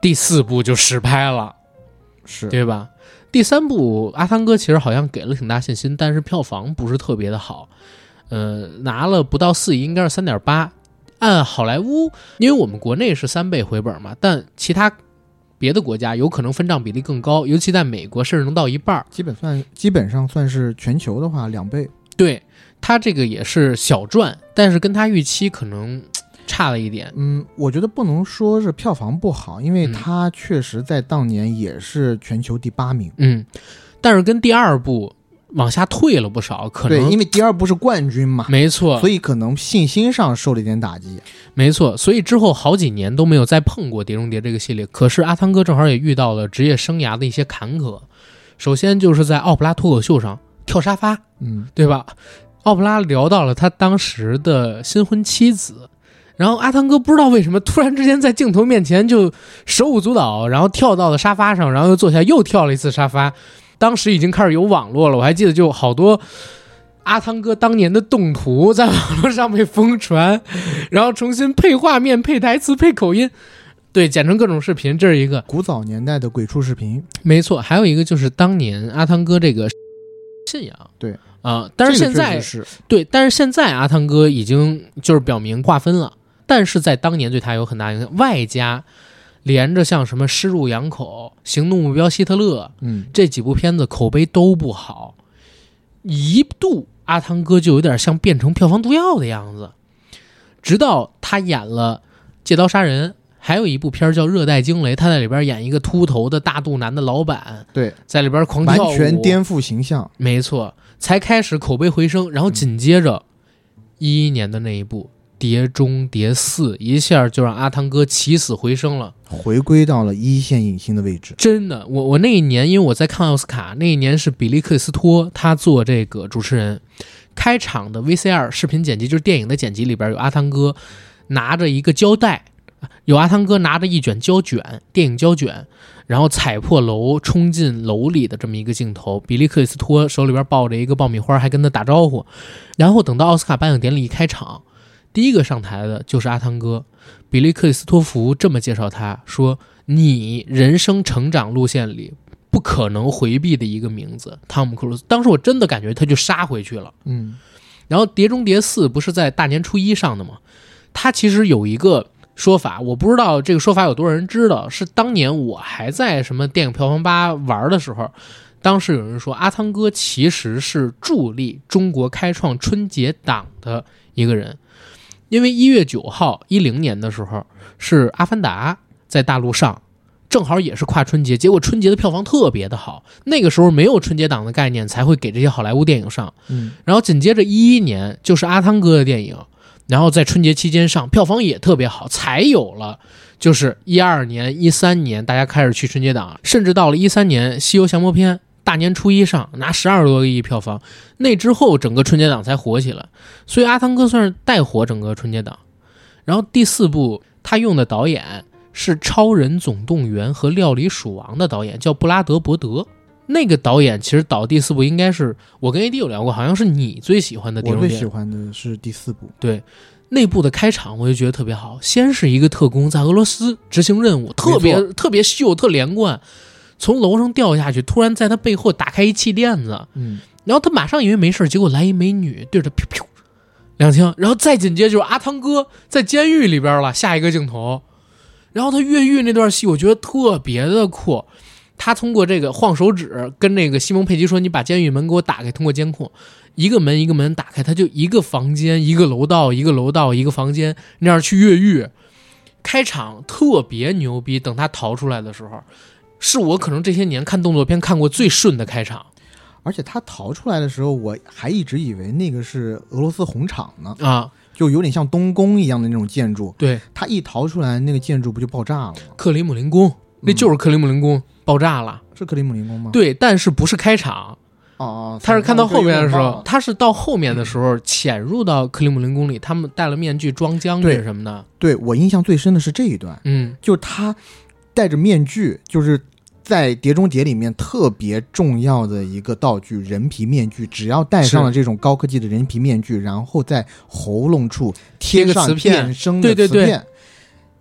第四部就实拍了，是，对吧？第三部阿汤哥其实好像给了挺大信心，但是票房不是特别的好，呃，拿了不到四亿，应该是三点八。按好莱坞，因为我们国内是三倍回本嘛，但其他别的国家有可能分账比例更高，尤其在美国甚至能到一半儿。基本算基本上算是全球的话两倍。对他这个也是小赚，但是跟他预期可能差了一点。嗯，我觉得不能说是票房不好，因为嗯它确实在当年也是全球第八名。嗯，但是跟第二部往下退了不少，可对，能因为第二部是冠军嘛，没错，所以可能信心上受了一点打击。没错，所以之后好几年都没有再碰过《碟中谍》这个系列。可是阿汤哥正好也遇到了职业生涯的一些坎坷，首先就是在奥普拉脱口秀上跳沙发，嗯，对吧？奥普拉聊到了他当时的新婚妻子，然后阿汤哥不知道为什么突然之间在镜头面前就手舞足蹈，然后跳到了沙发上，然后又坐下又跳了一次沙发。当时已经开始有网络了，我还记得就好多阿汤哥当年的动图在网络上被疯传，然后重新配画面、配台词、配口音，对，剪成各种视频。这是一个，古早年代的鬼畜视频，没错。还有一个就是当年阿汤哥这个信仰，对啊、但是现在对，但是现在阿汤哥已经就是表明划分了，但是在当年对他有很大影响，外加连着像什么《失入羊口》《行动目标希特勒》嗯，这几部片子口碑都不好，一度阿汤哥就有点像变成票房毒药的样子，直到他演了《借刀杀人》。还有一部片叫《热带惊雷》，他在里边演一个秃头的大肚腩的老板，对，在里边狂完跳舞，全颠覆形象。没错，才开始口碑回升，然后紧接着一一年的那一部《碟中谍四》，一下就让阿汤哥起死回生了。回归到了一线影星的位置。真的，我我那一年，因为我在看奥斯卡，那一年是比利克里斯托他做这个主持人，开场的 VCR 视频剪辑就是电影的剪辑里边有阿汤哥拿着一个胶带，有阿汤哥拿着一卷胶卷，电影胶卷，然后踩破楼冲进楼里的这么一个镜头。比利克里斯托手里边抱着一个爆米花，还跟他打招呼。然后等到奥斯卡颁奖典礼一开场，第一个上台的就是阿汤哥。比利克里斯托弗这么介绍他说：“你人生成长路线里不可能回避的一个名字，汤姆·克鲁斯。”当时我真的感觉他就杀回去了。嗯，然后《碟中谍四》不是在大年初一上的吗？他其实有一个说法，我不知道这个说法有多少人知道。是当年我还在什么电影票房吧玩的时候，当时有人说阿汤哥其实是助力中国开创春节档的一个人，因为一月九号一零年的时候是《阿凡达》在大陆上。正好也是跨春节，结果春节的票房特别的好。那个时候没有春节档的概念，才会给这些好莱坞电影上。嗯，然后紧接着一一年就是阿汤哥的电影，然后在春节期间上，票房也特别好，才有了就是一二年、一三年大家开始去春节档，甚至到了一三年《西游降魔篇》大年初一上拿十二多个亿票房，那之后整个春节档才火起来，所以阿汤哥算是带火整个春节档。然后第四部他用的导演是《超人总动员》和《料理鼠王》的导演，叫布拉德伯德。那个导演其实导第四部应该是我跟 AD 有聊过，好像是你最喜欢的《电影我最喜》。欢的是第四部。对，内部的开场我就觉得特别好。先是一个特工在俄罗斯执行任务，特别特别秀，特连贯。从楼上掉下去，突然在他背后打开一气垫子，嗯，然后他马上以为没事，结果来一美女对着他噗噗两枪，然后再紧接着就是阿汤哥在监狱里边了，下一个镜头，然后他越狱那段戏，我觉得特别的酷。他通过这个晃手指跟那个西蒙佩吉说：“你把监狱门给我打开。”通过监控，一个门一个门打开，他就一个房间一个楼道，一个楼道一个房间那样去越狱。开场特别牛逼，等他逃出来的时候，是我可能这些年看动作片看过最顺的开场而且他逃出来的时候，我还一直以为那个是俄罗斯红场呢，啊！就有点像东宫一样的那种建筑。对，他一逃出来，那个建筑不就爆炸了吗？克里姆林宫，那就是克里姆林宫爆炸了。是克里姆林宫吗？对，但是不是开场，哦哦，他是看到后面的时候，他是到后面的时候潜入到克里姆林宫里，他们戴了面具装将军对什么的。对我印象最深的是这一段，嗯，就是他戴着面具，就是在《碟中谍》里面特别重要的一个道具——人皮面具。只要戴上了这种高科技的人皮面具，然后在喉咙处贴上变声的对对对磁片，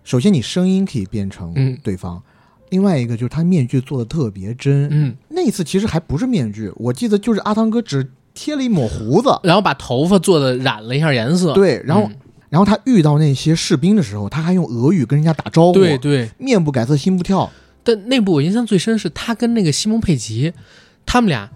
首先你声音可以变成嗯对方。另外一个就是他面具做的特别真，嗯，那一次其实还不是面具，我记得就是阿汤哥只贴了一抹胡子，然后把头发做的染了一下颜色。对，然后、嗯然后他遇到那些士兵的时候，他还用俄语跟人家打招呼，对对，面不改色心不跳，但那部我印象最深是他跟那个西蒙佩吉，他们俩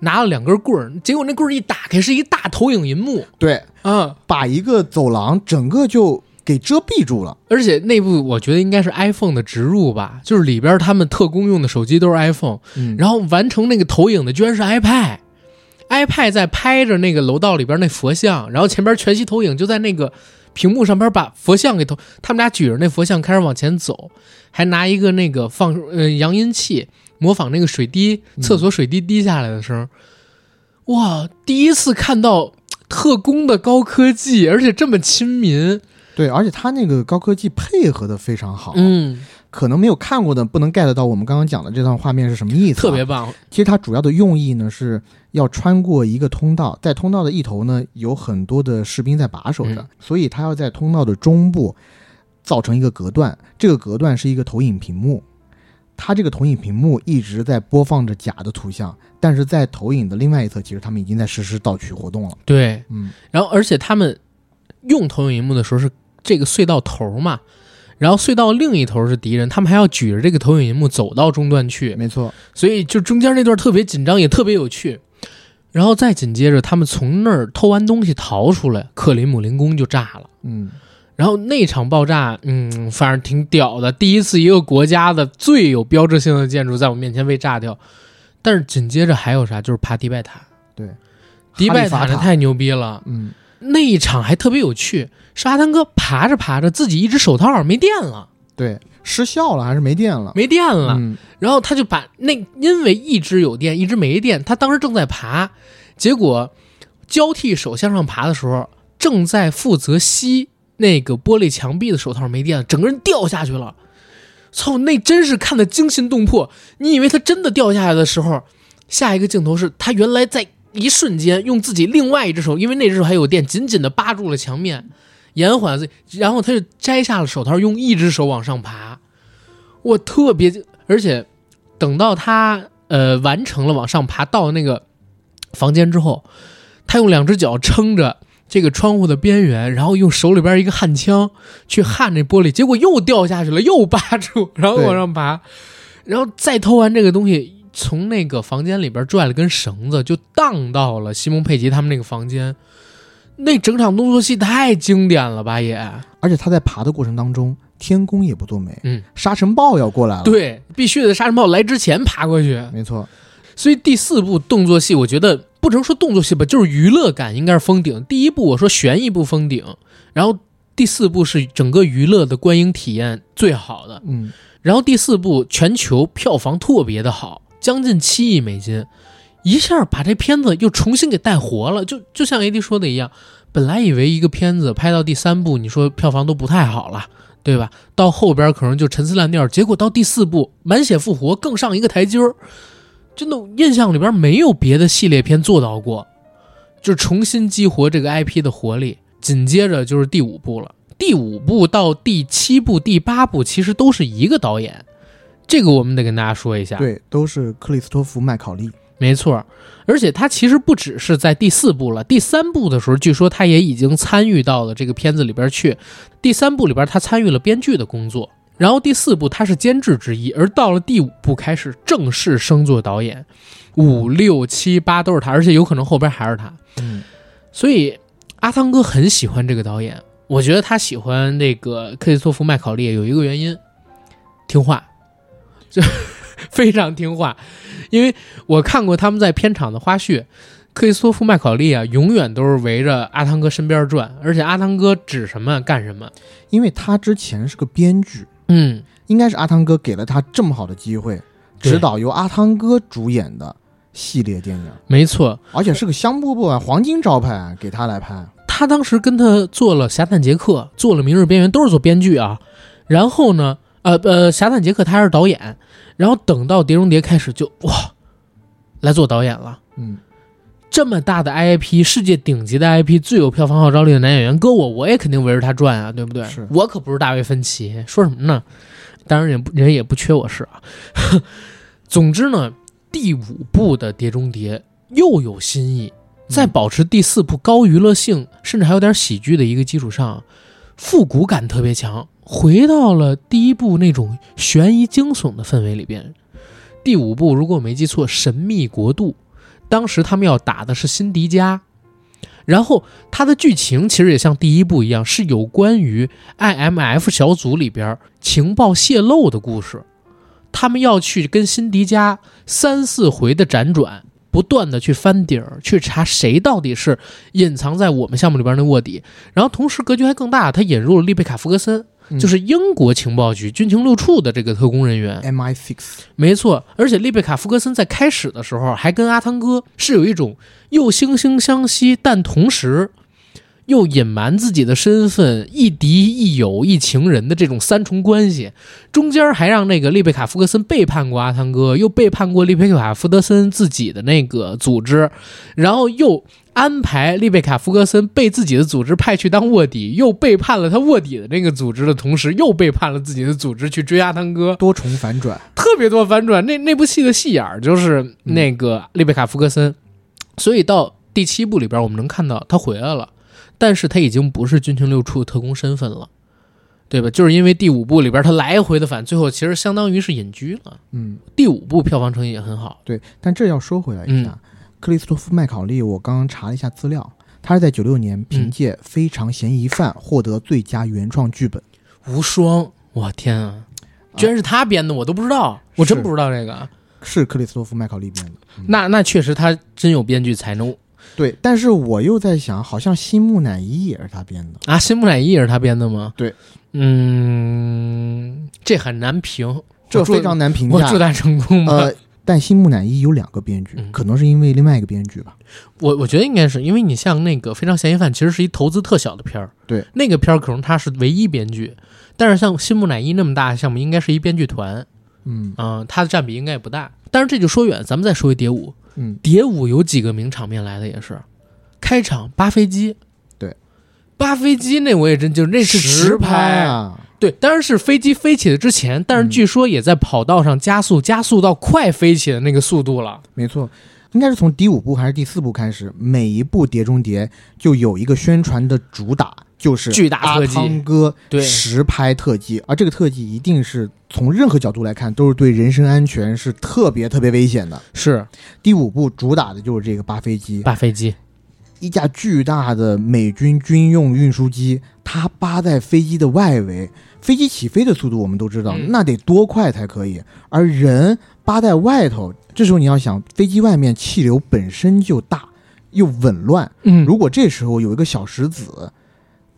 拿了两根棍儿，结果那棍儿一打开是一大投影银幕对，嗯！把一个走廊整个就给遮蔽住了。而且那部我觉得应该是 iPhone 的植入吧，就是里边他们特工用的手机都是 iPhone，嗯然后完成那个投影的居然是 iPad。iPad 在拍着那个楼道里边那佛像，然后前边全息投影就在那个屏幕上边把佛像给投，他们俩举着那佛像开始往前走，还拿一个那个放呃扬音器模仿那个水滴厕所水滴滴下来的声儿。哇，第一次看到特工的高科技，而且这么亲民。对，而且他那个高科技配合的非常好，嗯，可能没有看过的不能 get 到我们刚刚讲的这段画面是什么意思、啊特别。棒。其实它主要的用意呢是要穿过一个通道，在通道的一头呢有很多的士兵在把守着，嗯所以他要在通道的中部造成一个隔断，这个隔断是一个投影屏幕。它这个投影屏幕一直在播放着假的图像，但是在投影的另外一侧，其实他们已经在实施盗取活动了。对，嗯，然后而且他们用投影荧幕的时候是这个隧道头嘛，然后隧道另一头是敌人，他们还要举着这个投影荧幕走到中段去，没错。所以就中间那段特别紧张，也特别有趣。然后再紧接着，他们从那儿偷完东西逃出来，克里姆林宫就炸了。嗯，然后那场爆炸，嗯，反正挺屌的。第一次一个国家的最有标志性的建筑在我面前被炸掉，但是紧接着还有啥？就是爬迪拜塔。对，迪拜塔塔那太牛逼了。嗯，那一场还特别有趣，是阿汤哥爬着爬着，自己一只手套没电了，对，失效了还是没电了？没电了，嗯，然后他就把那因为一只有电，一只没电，他当时正在爬，结果交替手向上爬的时候，正在负责吸那个玻璃墙壁的手套没电了，整个人掉下去了。操，那真是看得惊心动魄。你以为他真的掉下来的时候，下一个镜头是他原来在一瞬间用自己另外一只手，因为那只手还有电，紧紧地扒住了墙面，延缓，然后他就摘下了手套，用一只手往上爬。我特别，而且等到他呃完成了往上爬到那个房间之后，他用两只脚撑着这个窗户的边缘，然后用手里边一个焊枪去焊这玻璃，结果又掉下去了，又扒住，然后往上爬，然后再偷完这个东西，从那个房间里边拽了根绳子，就荡到了西蒙佩吉他们那个房间。那整场动作戏太经典了吧也，而且他在爬的过程当中，天宫也不作美，嗯，沙尘暴要过来了。，对，必须得沙尘暴来之前爬过去。没错，所以第四部动作戏，我觉得不能说动作戏吧，就是娱乐感应该是封顶。第一部我说悬疑部封顶，然后第四部是整个娱乐的观影体验最好的，嗯，然后第四部全球票房特别的好，将近七亿美金，一下把这片子又重新给带活了。就就像 AD 说的一样，本来以为一个片子拍到第三部，你说票房都不太好了。对吧？到后边可能就陈词滥调，结果到第四部满血复活更上一个台阶儿，真的印象里边没有别的系列片做到过，就重新激活这个 IP 的活力。紧接着就是第五部了，第五部到第七部、第八部其实都是一个导演，这个我们得跟大家说一下。，对，都是克里斯托弗麦考利。没错。而且他其实不只是在第四部了，第三部的时候，据说他也已经参与到了这个片子里边去。第三部里边，他参与了编剧的工作。然后第四部他是监制之一，而到了第五部开始正式升做导演，五六七八都是他，而且有可能后边还是他。嗯，所以阿汤哥很喜欢这个导演，我觉得他喜欢那个克里斯托弗麦考利有一个原因，听话，就 非常听话。因为我看过他们在片场的花絮，克里斯托夫麦考利啊，永远都是围着阿汤哥身边转，而且阿汤哥指什么干什么。因为他之前是个编剧，嗯，应该是阿汤哥给了他这么好的机会，对指导由阿汤哥主演的系列电影，没错，而且是个香饽饽啊，黄金招牌啊，给他来拍。他当时跟他做了《侠探杰克》，做了《明日边缘》，都是做编剧啊。然后呢，呃呃，《侠探杰克》他还是导演。然后等到《碟中谍》开始就哇，来做导演了。嗯，这么大的 IP，世界顶级的 IP，最有票房号召力的男演员，搁我我也肯定围着他转啊，对不对？是我可不是大卫芬奇，说什么呢？当然也不人也不缺我是啊。总之呢，第五部的《碟中谍》又有新意，在保持第四部高娱乐性，甚至还有点喜剧的一个基础上，复古感特别强，回到了第一部那种悬疑惊悚的氛围里边。第五部如果我没记错，《神秘国度》，当时他们要打的是辛迪加，然后它的剧情其实也像第一部一样，是有关于 IMF 小组里边情报泄露的故事。他们要去跟辛迪加三四回的辗转，不断的去翻底儿，去查谁到底是隐藏在我们项目里边的卧底。然后同时格局还更大，他引入了丽贝卡·福格森，就是英国情报局军情六处的这个特工人员。MI Six，没错，而且丽贝卡·福格森在开始的时候还跟阿汤哥是有一种又惺惺相惜，但同时又隐瞒自己的身份，亦敌亦友亦情人的这种三重关系。中间还让那个丽贝卡·福格森背叛过阿汤哥，又背叛过丽贝卡·福德森自己的那个组织，然后又安排丽贝卡·福格森被自己的组织派去当卧底，又背叛了他卧底的那个组织的同时，又背叛了自己的组织去追阿汤哥。多重反转。特别多反转。那那部戏的戏眼儿就是那个丽贝卡·福格森，所以到第七部里边，我们能看到他回来了，但是他已经不是军情六处特工身份了，对吧？就是因为第五部里边他来回的反，最后其实相当于是隐居了。嗯，第五部票房成绩也很好，对。但这要说回来一下，嗯克里斯托夫麦考利，我刚刚查了一下资料，他是在九六年凭借《非常嫌疑犯》获得最佳原创剧本。无双，我天啊！居然是他编的，我都不知道，我真不知道这个。是克里斯托夫麦考利编的。嗯那那确实他真有编剧才能对，但是我又在想，好像新木乃伊也是他编的。啊！新木乃伊也是他编的吗？对，嗯，这很难评，这非常难评价。我祝他成功吧。呃，但新木乃伊有两个编剧，嗯可能是因为另外一个编剧吧。我我觉得应该是因为你像那个《非常嫌疑犯》，其实是一投资特小的片儿，对，那个片儿可能他是唯一编剧，但是像新木乃伊那么大的项目，应该是一编剧团，嗯嗯、他的占比应该也不大。但是这就说远，咱们再说一蝶舞，嗯，蝶舞有几个名场面来的也是，开场扒飞机，对，扒飞机那我也真就那是实拍，啊，对，当然是飞机飞起的之前，但是嗯。据说也在跑道上加速，加速到快飞起的那个速度了。没错。应该是从第五部还是第四部开始，每一部《碟中谍》就有一个宣传的主打，就是巨大特技。阿汤哥对实拍特技，而这个特技一定是从任何角度来看都是对人身安全是特别特别危险的。是。第五部主打的就是这个扒飞机，扒飞机，一架巨大的美军军用运输机，它扒在飞机的外围，飞机起飞的速度我们都知道，嗯。那得多快才可以，而人扒在外头，这时候你要想，飞机外面气流本身就大又紊乱，嗯。如果这时候有一个小石子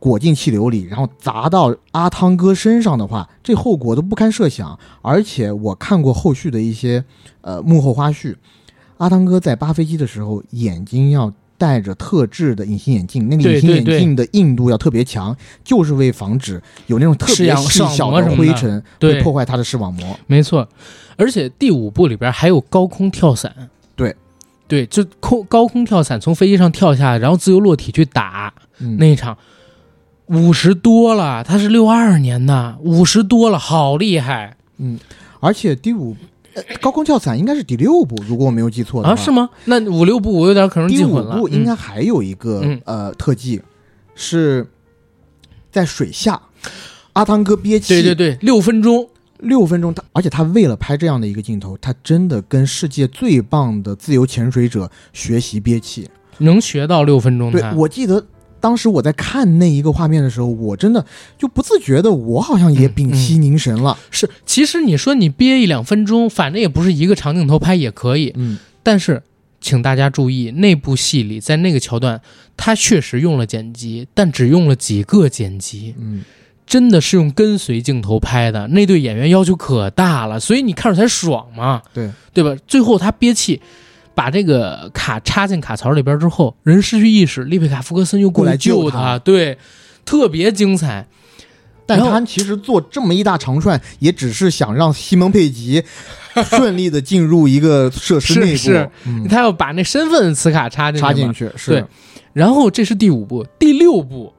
裹进气流里，然后砸到阿汤哥身上的话，这后果都不堪设想。而且我看过后续的一些呃幕后花絮，阿汤哥在扒飞机的时候，眼睛要戴着特制的隐形眼镜，那个隐形眼镜的硬度要特别强，就是为防止有那种特别细小的灰尘对。会破坏他的视网膜。没错，而且第五部里边还有高空跳伞，对，对，就空高空跳伞，从飞机上跳下来，然后自由落体去打嗯，那一场，五十多了，他是六二年的，五十多了，好厉害。嗯而且第五、呃、高空跳伞应该是第六部，如果我没有记错的话。啊，是吗？那五六部我有点可能记混了。第五部应该嗯还有一个、嗯呃特技，是在水下，阿汤哥憋气，对对对，六分钟，六分钟，他而且他为了拍这样的一个镜头，他真的跟世界最棒的自由潜水者学习憋气。能学到六分钟对。我记得当时我在看那一个画面的时候，我真的就不自觉的，我好像也嗯屏息凝神了。是，其实你说你憋一两分钟，反正也不是一个长镜头拍也可以。嗯，但是，请大家注意，那部戏里在那个桥段，他确实用了剪辑，但只用了几个剪辑，嗯真的是用跟随镜头拍的。那对演员要求可大了，所以你看着才爽嘛，对对吧？最后他憋气。把这个卡插进卡槽里边之后，人失去意识，丽贝卡·福克森又过来来救救他。对，特别精彩。但他其实做这么一大长串，也只是想让西蒙佩吉顺利的进入一个设施内部，是。是嗯、他要把那身份磁卡插进去，插进去。是。对。然后这是第五部，第六部，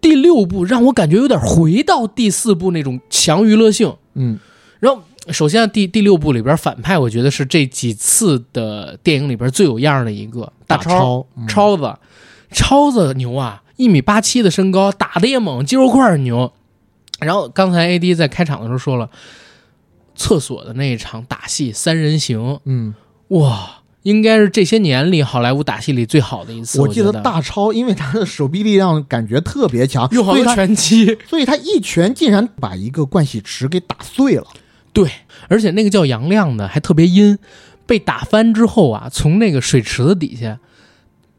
第六部让我感觉有点回到第四部那种强娱乐性。嗯。然后，首先第第六部里边反派，我觉得是这几次的电影里边最有样的一个大超超子，超子牛啊，一米八七的身高，打的也猛，肌肉块儿牛。然后刚才 AD 在开场的时候说了，厕所的那一场打戏三人行，嗯，哇，应该是这些年里好莱坞打戏里最好的一次。我我记得得大超，因为他的手臂力量感觉特别强，又好多所以他拳击，所以他一拳竟然把一个盥洗池给打碎了。对，而且那个叫杨亮的还特别阴，被打翻之后啊，从那个水池子底下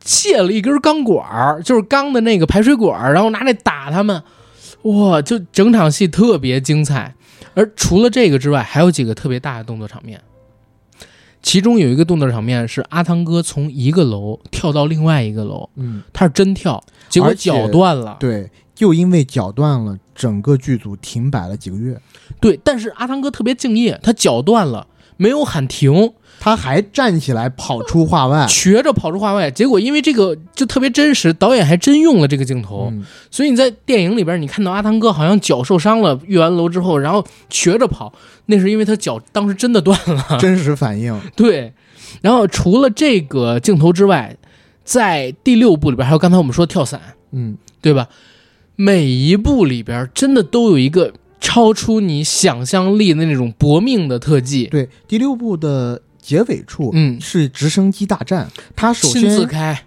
卸了一根钢管儿，就是钢的那个排水管儿，然后拿那打他们，哇，就整场戏特别精彩。而除了这个之外，还有几个特别大的动作场面。其中有一个动作场面是阿汤哥从一个楼跳到另外一个楼，嗯，他是真跳，结果脚断了。对，就因为脚断了，整个剧组停摆了几个月。对，但是阿汤哥特别敬业，他脚断了，没有喊停，他还站起来跑出画外。瘸着跑出画外。结果因为这个就特别真实，导演还真用了这个镜头，嗯，所以你在电影里边你看到阿汤哥好像脚受伤了，越完楼之后，然后瘸着跑，那是因为他脚当时真的断了。真实反应。对，然后除了这个镜头之外，在第六部里边还有刚才我们说的跳伞，嗯，对吧？每一部里边真的都有一个超出你想象力的那种搏命的特技。对，第六部的结尾处，嗯是直升机大战。他首先亲自开，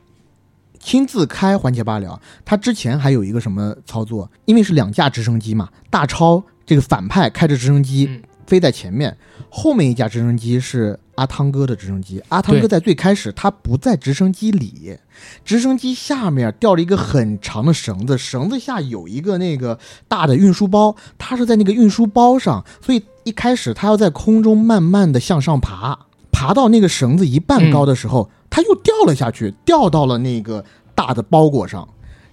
亲自开环节罢了，他之前还有一个什么操作？因为是两架直升机嘛，大超这个反派开着直升机嗯飞在前面，后面一架直升机是阿汤哥的直升机。阿汤哥在最开始他不在直升机里，直升机下面吊了一个很长的绳子，绳子下有一个那个大的运输包，他是在那个运输包上，所以一开始他要在空中慢慢的向上爬，爬到那个绳子一半高的时候，他又掉了下去，掉到了那个大的包裹上。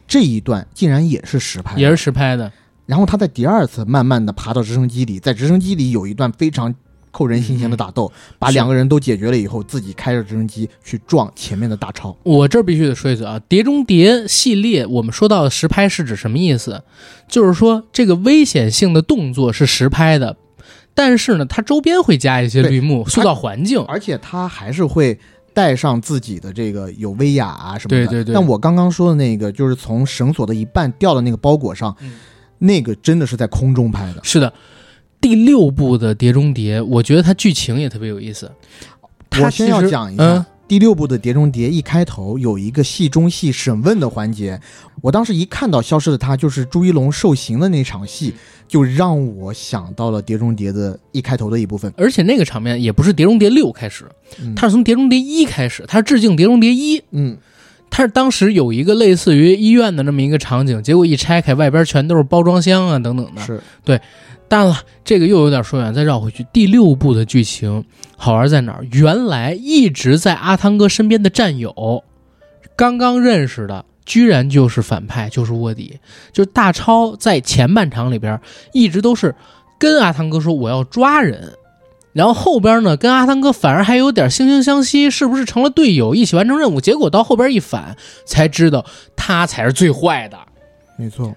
这一段竟然也是实拍，也是实拍的。然后他在第二次慢慢的爬到直升机里，在直升机里有一段非常扣人心弦的打斗，把两个人都解决了以后，自己开着直升机去撞前面的大超。我这儿必须得说一嘴啊，《碟中谍》系列我们说到的实拍是指什么意思？就是说这个危险性的动作是实拍的，但是呢，它周边会加一些绿幕，塑造环境。而且它还是会带上自己的这个有威亚啊什么的。对对对但我刚刚说的那个，就是从绳索的一半掉到那个包裹上，嗯那个真的是在空中拍的。是的，第六部的《碟中谍》，我觉得它剧情也特别有意思。它我先要讲一下。嗯第六部的《碟中谍》一开头有一个戏中戏审问的环节，我当时一看到消失的他就是朱一龙受刑的那场戏，就让我想到了《碟中谍》的一开头的一部分。而且那个场面也不是《碟中谍六》开始，嗯它是从《碟中谍一》开始，它是致敬《碟中谍一》。嗯，它是当时有一个类似于医院的那么一个场景，结果一拆开，外边全都是包装箱啊等等的。是当然了，这个又有点说远，再绕回去。第六部的剧情好玩在哪儿？原来一直在阿汤哥身边的战友，刚刚认识的，居然就是反派，就是卧底。就是大超在前半场里边一直都是跟阿汤哥说我要抓人，然后后边呢跟阿汤哥反而还有点惺惺相惜，是不是成了队友，一起完成任务？结果到后边一反，才知道他才是最坏的。没错。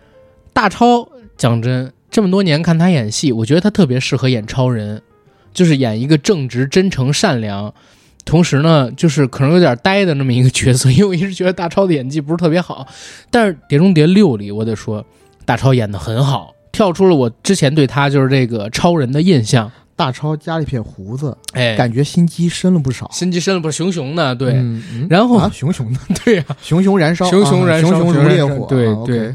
大超讲真，这么多年看他演戏，我觉得他特别适合演超人，就是演一个正直、真诚、善良，同时呢，就是可能有点呆的那么一个角色。因为我一直觉得大超的演技不是特别好，但是《碟中谍六》里，我得说大超演的很好，跳出了我之前对他就是这个超人的印象。大超加了一撇胡子，哎，感觉心机深了不少。心机深了不是熊熊的，对。嗯嗯然后啊，熊熊的，对呀、熊熊燃烧，熊熊燃烧啊熊熊如烈火，对对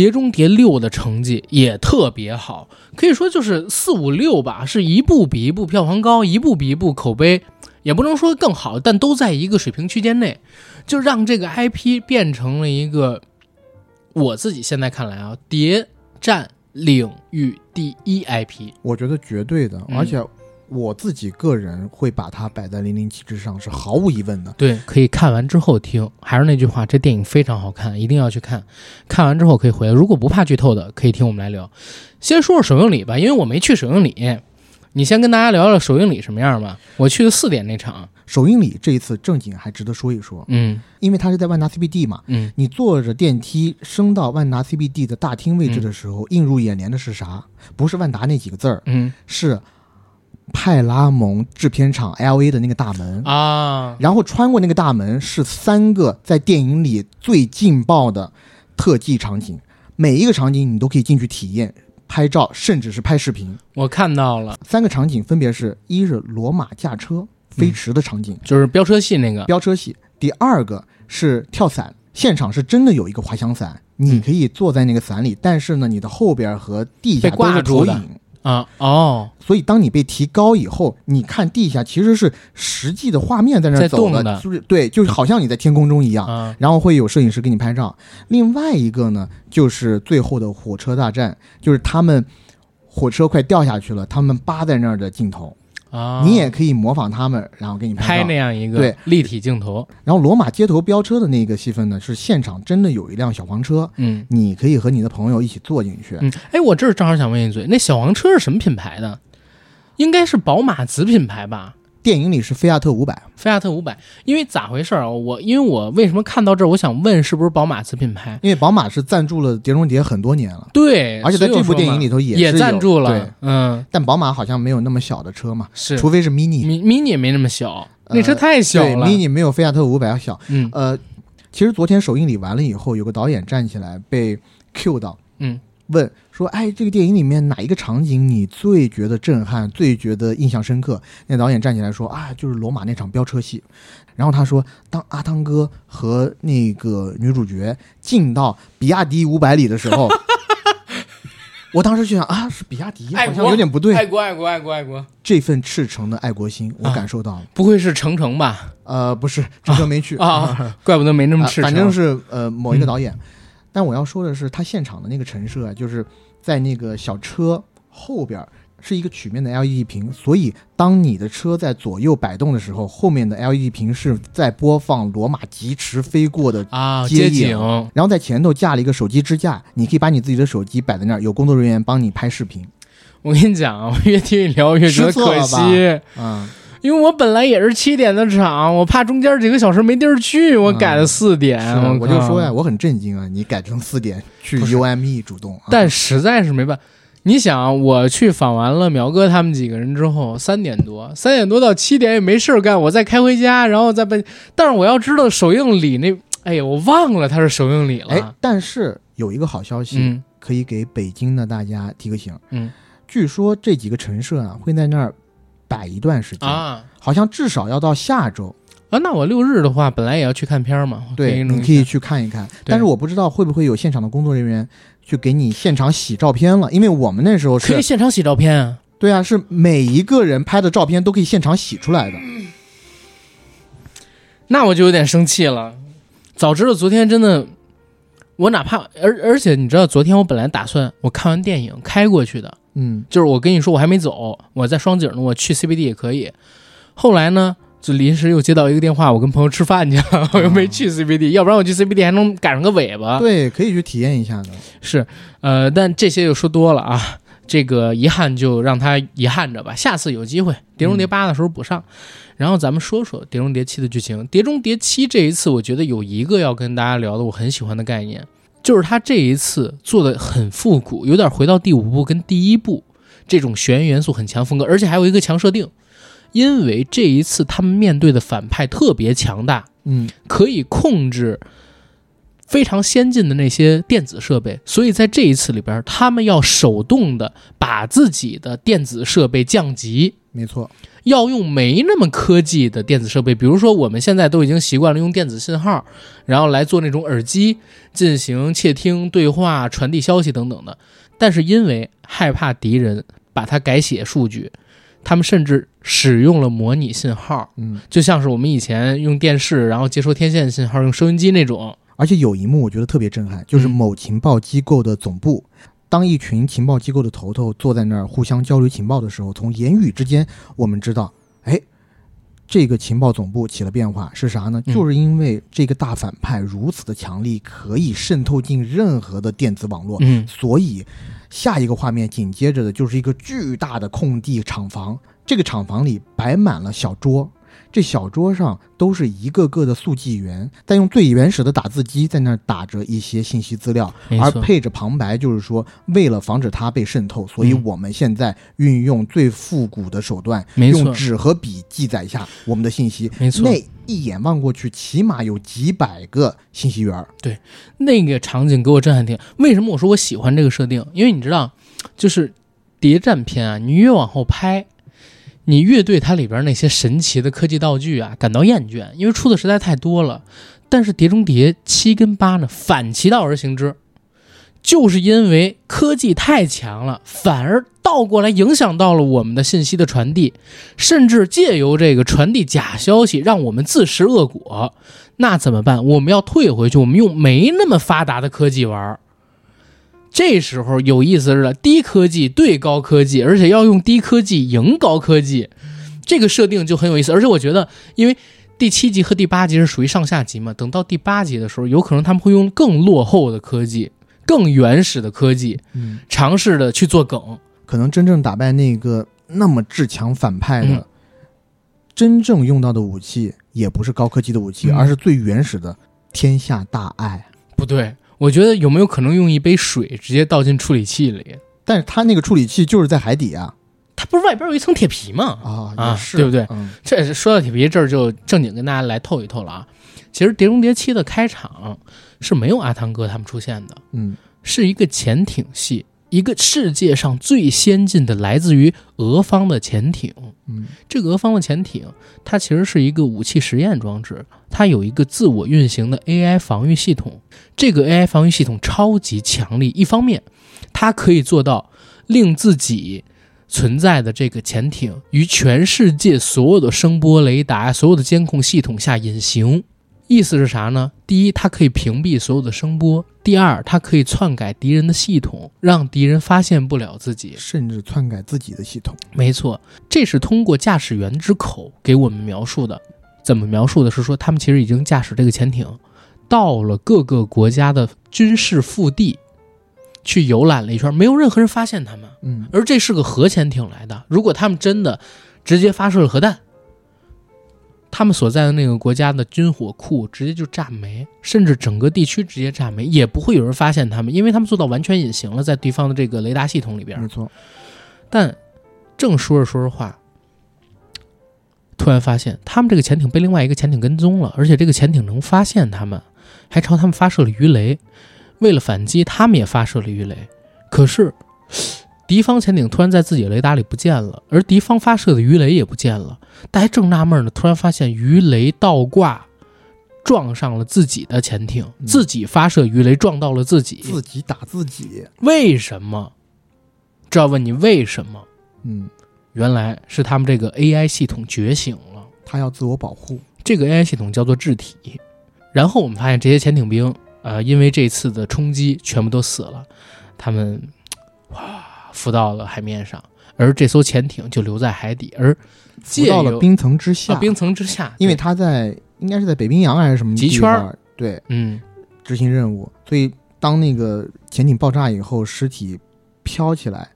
碟中谍六》的成绩也特别好，可以说就是四五六吧，是一部比一部票房高，一部比一部口碑也不能说更好，但都在一个水平区间内，就让这个 IP 变成了一个我自己现在看来啊，谍战领域第一 IP。我觉得绝对的，嗯而且我自己个人会把它摆在零零七之上，是毫无疑问的。对，可以看完之后听。还是那句话，这电影非常好看，一定要去看。看完之后可以回来。如果不怕剧透的，可以听我们来聊。先说说首映礼吧，因为我没去首映礼，你先跟大家聊聊首映礼什么样吧。我去的四点那场，首映礼这一次正经还值得说一说，嗯因为它是在万达 CBD 嘛。嗯，你坐着电梯升到万达 CBD 的大厅位置的时候，映入眼帘的是啥？不是万达那几个字儿，嗯是派拉蒙制片厂 LA 的那个大门。啊，然后穿过那个大门是三个在电影里最劲爆的特技场景，每一个场景你都可以进去体验、拍照，甚至是拍视频。我看到了，三个场景分别是：一是罗马驾车飞驰的场景，就是飙车戏那个，飙车戏；第二个是跳伞，现场是真的有一个滑翔伞，你可以坐在那个伞里，但是呢，你的后边和地下都是投影。啊哦，所以，当你被提高以后，你看地下其实是实际的画面在那走动的就是对，就是好像你在天空中一样。啊然后会有摄影师给你拍照。另外一个呢，就是最后的火车大战，就是他们火车快掉下去了，他们扒在那儿的镜头，啊，你也可以模仿他们，然后给你照拍那。样一个对立体镜头，然后罗马街头飙车的那个戏份呢，是现场真的有一辆小黄车，嗯你可以和你的朋友一起坐进去。嗯，哎，我这儿正好想问一嘴，那小黄车是什么品牌的？应该是宝马子品牌吧？电影里是菲亚特五百，菲亚特五百，因为咋回事儿啊？我因为我为什么看到这儿，我想问是不是宝马子品牌？因为宝马是赞助了《碟中谍》很多年了，对，而且在这部电影里头也也赞助了对，，嗯，但宝马好像没有那么小的车嘛，是除非是 mini，mini 也没那么小，呃那车太小对了。，mini 没有菲亚特五百小。嗯呃，其实昨天首映礼完了以后，有个导演站起来被 Q 到，嗯，问说：“哎，这个电影里面哪一个场景你最觉得震撼，最觉得印象深刻？”那导演站起来说：“啊，就是罗马那场飙车戏。”然后他说：“当阿汤哥和那个女主角进到比亚迪五百里的时候。”我当时就想啊，是比亚迪，好像有点不对。爱国爱国爱国爱国，这份赤诚的爱国心，我啊感受到了。不会是程程吧？呃，不是，程程没去啊，怪不得没那么啊赤诚。反正是呃某一个嗯导演。但我要说的是，他现场的那个陈设啊，就是在那个小车后边儿是一个曲面的 LED 屏，所以当你的车在左右摆动的时候，后面的 LED 屏是在播放罗马疾驰飞过的。啊，街景然后在前头架了一个手机支架，你可以把你自己的手机摆在那儿，有工作人员帮你拍视频。我跟你讲啊，我越听你聊越觉得可惜，嗯，因为我本来也是七点的场，我怕中间几个小时没地儿去，我改了四点。是我就说呀，，我很震惊啊，你改成四点去 UME 主动，啊但实在是没办法。你想啊，我去访完了苗哥他们几个人之后，三点多，三点多到七点也没事儿干，我再开回家，然后再奔。但是我要知道首映礼那，哎呀，我忘了它是首映礼了。哎，但是有一个好消息，嗯可以给北京的大家提个醒。嗯据说这几个陈设啊会在那儿摆一段时间，啊好像至少要到下周。啊，那我六日的话，本来也要去看片儿嘛，对，你可以去看一看。但是我不知道会不会有现场的工作人员去给你现场洗照片了，因为我们那时候可以，现场洗照片啊。对啊，是每一个人拍的照片都可以现场洗出来的。那我就有点生气了。早知道昨天真的，我哪怕而而且你知道，昨天我本来打算我看完电影开过去的，嗯，就是我跟你说我还没走，我在双井呢，我去 CBD 也可以。后来呢，就临时又接到一个电话，我跟朋友吃饭去了，我又没去 CBD，、要不然我去 CBD 还能赶上个尾巴。对，可以去体验一下的。是，呃，但这些又说多了啊，这个遗憾就让他遗憾着吧，下次有机会《碟中谍八》的时候补上。然后咱们说说《碟中谍七》的剧情，《碟中谍七》这一次我觉得有一个要跟大家聊的我很喜欢的概念，就是他这一次做的很复古，有点回到第五部跟第一部。这种悬疑元素很强风格，而且还有一个强设定，因为这一次他们面对的反派特别强大，嗯，可以控制非常先进的那些电子设备，所以在这一次里边，他们要手动的把自己的电子设备降级，没错，要用没那么科技的电子设备，比如说我们现在都已经习惯了用电子信号，然后来做那种耳机进行窃听、对话、传递消息等等的。但是因为害怕敌人把它改写数据，他们甚至使用了模拟信号，嗯，就像是我们以前用电视然后接收天线信号，用收音机那种。而且有一幕我觉得特别震撼，就是嗯某情报机构的总部，当一群情报机构的头头坐在那儿互相交流情报的时候，从言语之间我们知道，哎，这个情报总部起了变化，是啥呢？嗯。就是因为这个大反派如此的强力，可以渗透进任何的电子网络，嗯，所以下一个画面紧接着的就是一个巨大的空地厂房，这个厂房里摆满了小桌，这小桌上都是一个个的速记员，在用最原始的打字机在那儿打着一些信息资料，而配着旁白，就是说为了防止它被渗透，所以嗯我们现在运用最复古的手段，用纸和笔记载下我们的信息。没错。那一眼望过去，起码有几百个信息源对。那个场景给我震撼挺。为什么我说我喜欢这个设定？因为你知道，就是谍战片啊，你越往后拍，你越对它里边那些神奇的科技道具啊感到厌倦，因为出的实在太多了。但是《碟中谍》七跟八呢，反其道而行之，就是因为科技太强了，反而倒过来影响到了我们的信息的传递，甚至借由这个传递假消息，让我们自食恶果。那怎么办？我们要退回去，我们用没那么发达的科技玩儿。这时候有意思是了，低科技对高科技，而且要用低科技赢高科技，这个设定就很有意思。而且我觉得，因为第七集和第八集是属于上下集嘛，等到第八集的时候，有可能他们会用更落后的科技、更原始的科技，嗯，尝试的去做梗。可能真正打败那个那么至强反派的，嗯真正用到的武器也不是高科技的武器，嗯而是最原始的天下大爱。不对，我觉得有没有可能用一杯水直接倒进处理器里？但是他那个处理器就是在海底啊它不是外边有一层铁皮吗？啊啊也是对不对嗯这说到铁皮这儿，就正经跟大家来透一透了啊。其实《碟中谍七》的开场是没有阿汤哥他们出现的，嗯是一个潜艇戏，一个世界上最先进的来自于俄方的潜艇。嗯这个俄方的潜艇，它其实是一个武器实验装置，它有一个自我运行的 AI 防御系统。这个 AI 防御系统超级强力，一方面，它可以做到令自己存在的这个潜艇于全世界所有的声波雷达、所有的监控系统下隐形。意思是啥呢？第一，它可以屏蔽所有的声波；第二，它可以篡改敌人的系统，让敌人发现不了自己。甚至篡改自己的系统。没错，这是通过驾驶员之口给我们描述的。怎么描述的？是说他们其实已经驾驶这个潜艇，到了各个国家的军事腹地，去游览了一圈，没有任何人发现他们。嗯而这是个核潜艇来的，如果他们真的直接发射了核弹，他们所在的那个国家的军火库直接就炸没，甚至整个地区直接炸没，也不会有人发现他们，因为他们做到完全隐形了，在对方的这个雷达系统里边。没错。但正说着说着话，突然发现他们这个潜艇被另外一个潜艇跟踪了，而且这个潜艇能发现他们，还朝他们发射了鱼雷。为了反击，他们也发射了鱼雷。可是，敌方潜艇突然在自己的雷达里不见了，而敌方发射的鱼雷也不见了。大家正纳闷呢，突然发现鱼雷倒挂，撞上了自己的潜艇，嗯自己发射鱼雷撞到了自己。自己打自己。为什么？这要问你为什么？嗯，原来是他们这个 AI 系统觉醒了，它要自我保护。这个 AI 系统叫做智体。然后我们发现这些潜艇兵，呃，因为这次的冲击全部都死了，他们哇浮到了海面上，而这艘潜艇就留在海底，而浮到了冰层之下，到冰层之下，因为它在应该是在北冰洋还是什么极地圈儿对嗯执行任务，所以当那个潜艇爆炸以后，尸体飘起来，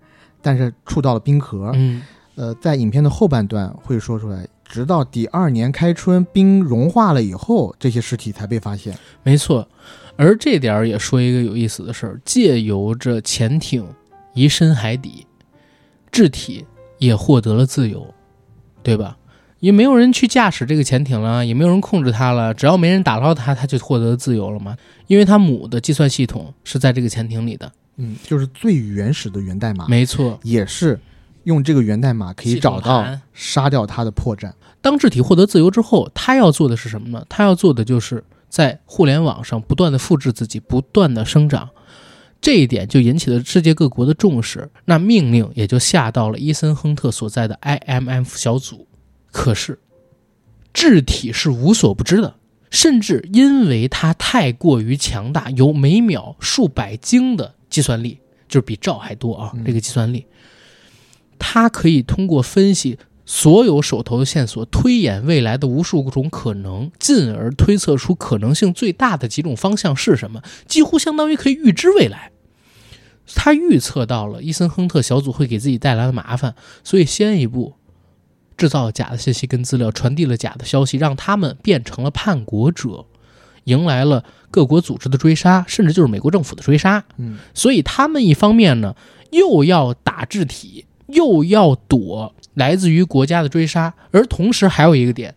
但是触到了冰壳。嗯呃，在影片的后半段会说出来，直到第二年开春冰融化了以后，这些尸体才被发现。没错，而这点儿也说一个有意思的事儿，借由着潜艇移深海底，智体也获得了自由，对吧？也没有人去驾驶这个潜艇了，也没有人控制它了，只要没人打捞它，它就获得自由了嘛。因为它母的计算系统是在这个潜艇里的，嗯，就是最原始的源代码，没错。也是用这个源代码可以找到杀掉它的破绽。当智体获得自由之后，它要做的是什么呢？它要做的就是在互联网上不断的复制自己，不断的生长。这一点就引起了世界各国的重视，那命令也就下到了伊森亨特所在的 IMF 小组。可是，智体是无所不知的，甚至因为它太过于强大，有每秒数百京的计算力，就是比兆还多啊！嗯这个计算力，它可以通过分析所有手头的线索，推演未来的无数种可能，进而推测出可能性最大的几种方向是什么，几乎相当于可以预知未来。他预测到了伊森亨特小组会给自己带来的麻烦，所以先一步制造了假的信息跟资料，传递了假的消息，让他们变成了叛国者，迎来了各国组织的追杀，甚至就是美国政府的追杀。嗯，所以他们一方面呢，又要打制体，又要躲来自于国家的追杀，而同时还有一个点，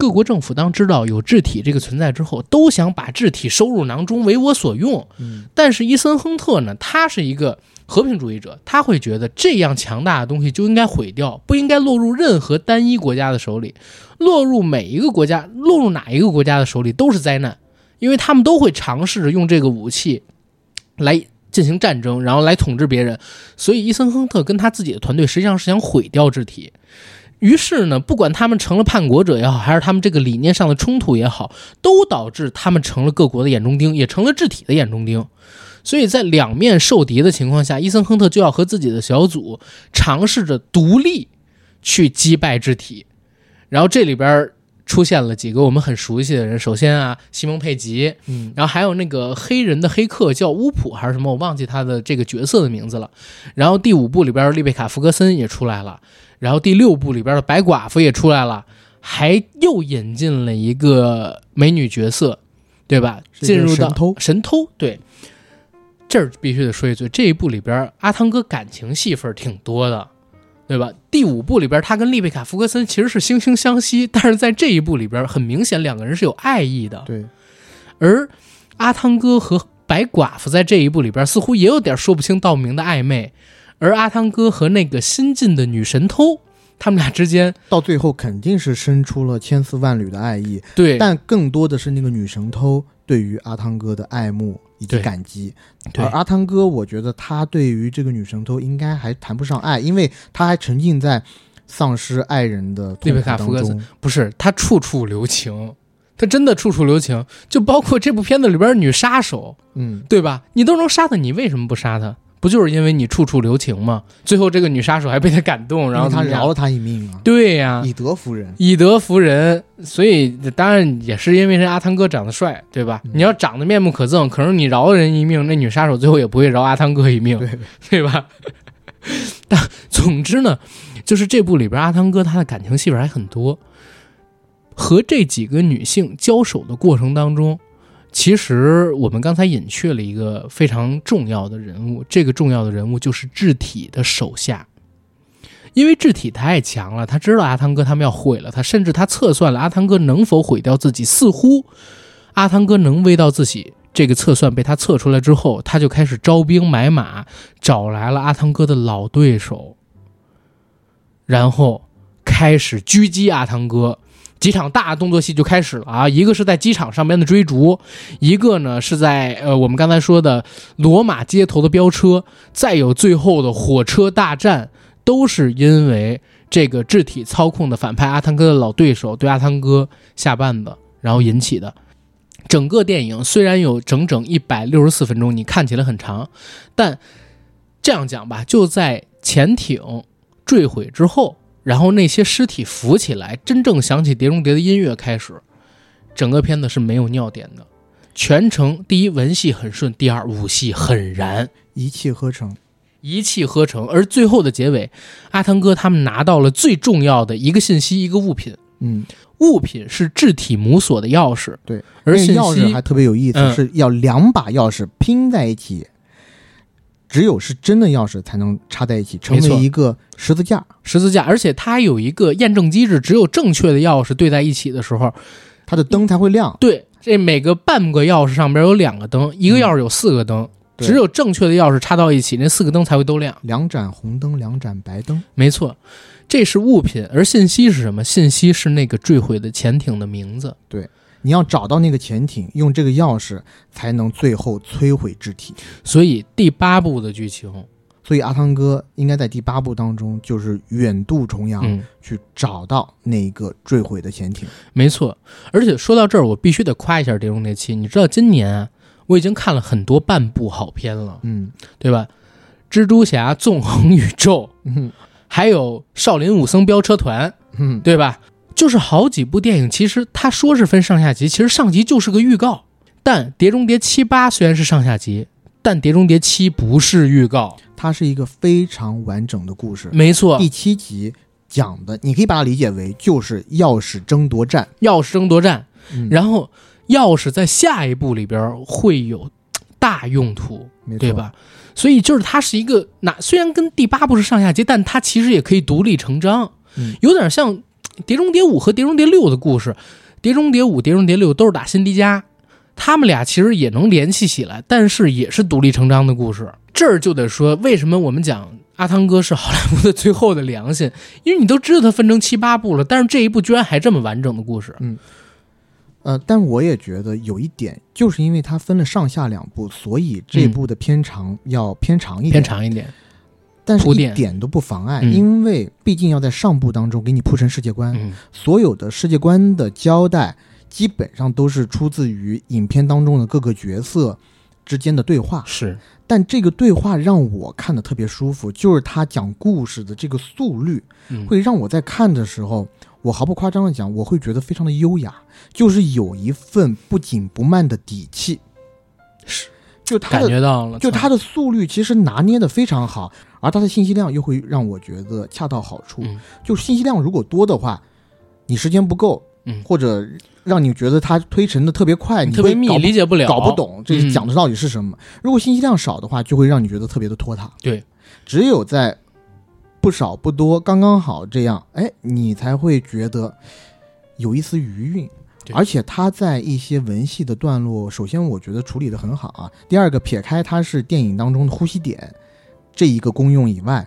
各国政府当知道有智体这个存在之后，都想把智体收入囊中，为我所用。嗯，但是伊森亨特呢，他是一个和平主义者，他会觉得这样强大的东西就应该毁掉，不应该落入任何单一国家的手里，落入每一个国家，落入哪一个国家的手里都是灾难，因为他们都会尝试着用这个武器来进行战争，然后来统治别人。所以伊森亨特跟他自己的团队实际上是想毁掉智体。于是呢，不管他们成了叛国者也好，还是他们这个理念上的冲突也好，都导致他们成了各国的眼中钉，也成了智体的眼中钉。所以在两面受敌的情况下，伊森亨特就要和自己的小组尝试着独立去击败智体。然后这里边出现了几个我们很熟悉的人，首先啊，西蒙佩吉，嗯，然后还有那个黑人的黑客叫乌普还是什么，我忘记他的这个角色的名字了。然后第五部里边丽贝卡·福格森也出来了，然后第六部里边的白寡妇也出来了，还又引进了一个美女角色，对吧？进入到神偷神偷，对。这儿必须得说一句，这一部里边阿汤哥感情戏份挺多的，对吧？第五部里边他跟丽贝卡·福格森其实是惺惺相惜，但是在这一部里边很明显两个人是有爱意的。对，而阿汤哥和白寡妇在这一部里边似乎也有点说不清道不明的暧昧，而阿汤哥和那个新晋的女神偷，他们俩之间到最后肯定是生出了千丝万缕的爱意，对但更多的是那个女神偷对于阿汤哥的爱慕以及感激。对而阿汤哥，我觉得他对于这个女神偷应该还谈不上爱，因为他还沉浸在丧失爱人的痛苦当中。不是他处处留情，他真的处处留情，就包括这部片子里边女杀手，嗯，对吧？你都能杀他，你为什么不杀他？不就是因为你处处留情吗？最后这个女杀手还被他感动，然后他饶了他一命啊，对呀、以德服人。以德服人，所以当然也是因为人阿汤哥长得帅，对吧？嗯你要长得面目可憎，可是你饶了人一命，那女杀手最后也不会饶阿汤哥一命，对 对吧？但总之呢，就是这部里边阿汤哥他的感情戏份还很多，和这几个女性交手的过程当中，其实我们刚才隐去了一个非常重要的人物，这个重要的人物就是智体的手下。因为智体太强了，他知道阿汤哥他们要毁了他，甚至他测算了阿汤哥能否毁掉自己。似乎阿汤哥能为到自己，这个测算被他测出来之后，他就开始招兵买马，找来了阿汤哥的老对手，然后开始狙击阿汤哥。几场大动作戏就开始了啊！一个是在机场上边的追逐，一个呢是在呃我们刚才说的罗马街头的飙车，再有最后的火车大战，都是因为这个智体操控的反派阿汤哥的老对手对阿汤哥下绊子，然后引起的。整个电影虽然有整整一百六十四分钟，你看起来很长，但这样讲吧，就在潜艇坠毁之后，然后那些尸体浮起来，真正响起《碟中谍》的音乐开始，整个片子是没有尿点的。全程第一文戏很顺，第二武戏很燃，一气呵成。一气呵成。而最后的结尾，阿汤哥他们拿到了最重要的一个信息，一个物品。嗯，物品是智体母锁的钥匙，对，而信那个钥匙还特别有意思，嗯是要两把钥匙拼在一起，只有是真的钥匙才能插在一起，成为一个十字架。十字架，而且它有一个验证机制，只有正确的钥匙对在一起的时候，它的灯才会亮。对，这每个半个钥匙上边有两个灯，一个钥匙有四个灯，对只有正确的钥匙插到一起，那四个灯才会都亮。两盏红灯，两盏白灯。没错，这是物品，而信息是什么？信息是那个坠毁的潜艇的名字。你要找到那个潜艇，用这个钥匙才能最后摧毁肢体。所以第八部的剧情，所以阿汤哥应该在第八部当中，就是远渡重洋、嗯，去找到那一个坠毁的潜艇。没错。而且说到这儿，我必须得夸一下《碟中谍七》。你知道今年啊，我已经看了很多半部好片了，嗯对吧？蜘蛛侠纵横宇宙，嗯还有少林武僧飙车团，嗯，对吧？就是好几部电影，其实他说是分上下集，其实上集就是个预告。但《碟中谍七八》虽然是上下集，但《碟中谍七》不是预告。它是一个非常完整的故事。没错，第七集讲的，你可以把它理解为就是钥匙争夺战。钥匙争夺战，嗯，然后钥匙在下一步里边会有大用途，没错对？吧？所以就是它是一个，那虽然跟第八部是上下集，但它其实也可以独立成章，嗯有点像《碟中谍五》和《碟中谍六》的故事，《碟中谍五》《碟中谍六》都是打辛迪加，他们俩其实也能联系起来，但是也是独立成章的故事。这儿就得说，为什么我们讲阿汤哥是 好莱坞的最后的良心？因为你都知道他分成七八部了，但是这一部居然还这么完整的故事。嗯呃，但我也觉得有一点，就是因为它分了上下两部，所以这部的片长要偏长一点。偏长一点，但是一点都不妨碍，嗯。因为毕竟要在上部当中给你铺成世界观，嗯，所有的世界观的交代基本上都是出自于影片当中的各个角色之间的对话。是，但这个对话让我看的特别舒服，就是他讲故事的这个速率，嗯，会让我在看的时候，我毫不夸张的讲，我会觉得非常的优雅，就是有一份不紧不慢的底气。是，感就他的觉到了，就他的速率其实拿捏的非常好，而他的信息量又会让我觉得恰到好处。嗯就信息量如果多的话，你时间不够，嗯或者让你觉得他推陈的特别快，你特别密，会搞不理解不了，搞不懂这嗯讲的到底是什么。如果信息量少的话，就会让你觉得特别的拖沓。对，只有在不少不多刚刚好这样，哎，你才会觉得有一丝余韵。对。而且他在一些文戏的段落，首先我觉得处理的很好啊。第二个，撇开他是电影当中的呼吸点这一个功用以外，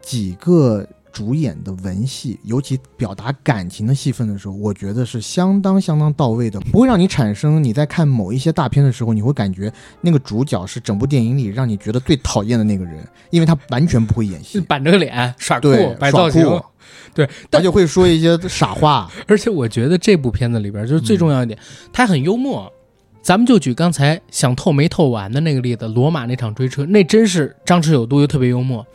几个主演的文戏，尤其表达感情的戏份的时候，我觉得是相当相当到位的，不会让你产生你在看某一些大片的时候，你会感觉那个主角是整部电影里让你觉得最讨厌的那个人，因为他完全不会演戏，是板着个脸耍酷对，摆造型，对，他就会说一些傻话。而且我觉得这部片子里边就是最重要一点，他很幽默。咱们就举刚才想透没透完的那个例子，罗马那场追车，那真是张弛有度又特别幽默。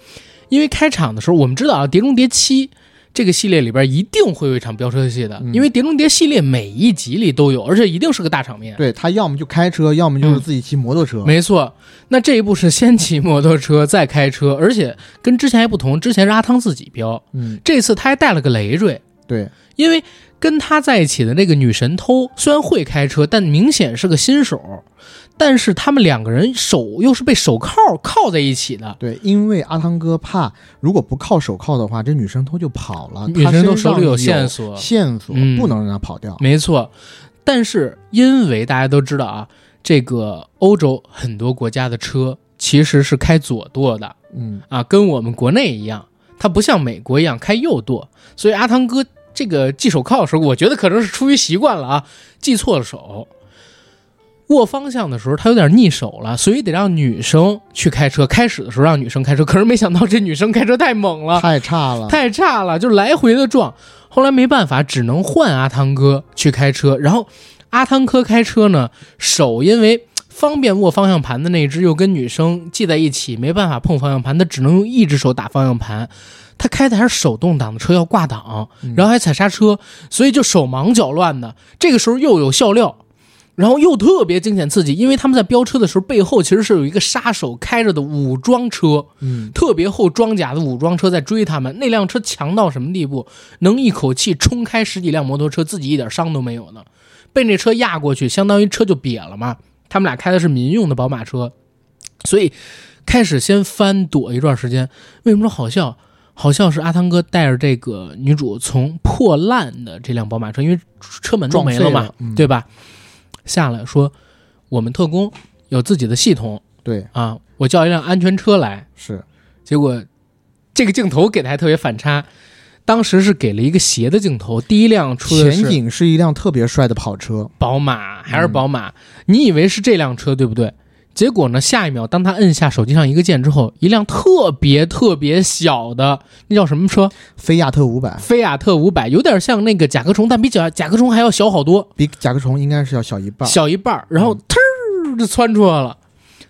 因为开场的时候，我们知道啊，《碟中谍七》这个系列里边一定会有一场飙车戏的，嗯因为《碟中谍》系列每一集里都有，而且一定是个大场面。对他要么就开车，要么就是自己骑摩托车。没错，那这一部是先骑摩托车再开车，而且跟之前还不同，之前是阿汤自己飙，嗯，这次他还带了个累赘，对，因为跟他在一起的那个女神偷虽然会开车，但明显是个新手。但是他们两个人手又是被手铐铐在一起的，对，因为阿汤哥怕如果不铐手铐的话，这女生偷就跑了。女生偷手里有线线索，线索嗯不能让她跑掉。没错。但是因为大家都知道啊，这个欧洲很多国家的车其实是开左舵的嗯，啊，跟我们国内一样，它不像美国一样开右舵，所以阿汤哥这个系手铐的时候，我觉得可能是出于习惯了啊，系错了手。握方向的时候，他有点逆手了，所以得让女生去开车。开始的时候让女生开车，可是没想到这女生开车太猛了，太差了。太差了，就来回的撞。后来没办法，只能换阿汤哥去开车。然后阿汤哥开车呢，手因为方便握方向盘的那只又跟女生系在一起，没办法碰方向盘，他只能用一只手打方向盘。他开的还是手动挡的车，要挂档，然后还踩刹车，所以就手忙脚乱的。这个时候又有笑料。然后又特别惊险刺激，因为他们在飙车的时候，背后其实是有一个杀手开着的武装车，嗯，特别厚装甲的武装车在追他们。那辆车强到什么地步？能一口气冲开十几辆摩托车，自己一点伤都没有呢。被那车压过去，相当于车就瘪了嘛。他们俩开的是民用的宝马车，所以开始先翻躲一段时间。为什么说好笑？好笑是阿汤哥带着这个女主从破烂的这辆宝马车，因为车门都没了嘛，嗯、对吧？下来说我们特工有自己的系统，对啊，我叫一辆安全车来。是，结果这个镜头给的还特别反差，当时是给了一个斜的镜头，第一辆出的前景是一辆特别帅的跑车，宝马还是宝马，你以为是这辆车对不对？结果呢？下一秒，当他摁下手机上一个键之后，一辆特别特别小的，那叫什么车？菲亚特五百。菲亚特五百有点像那个甲壳虫，但比甲甲壳虫还要小好多，比甲壳虫应该是要小一半，小一半。然后忒儿就窜出来了，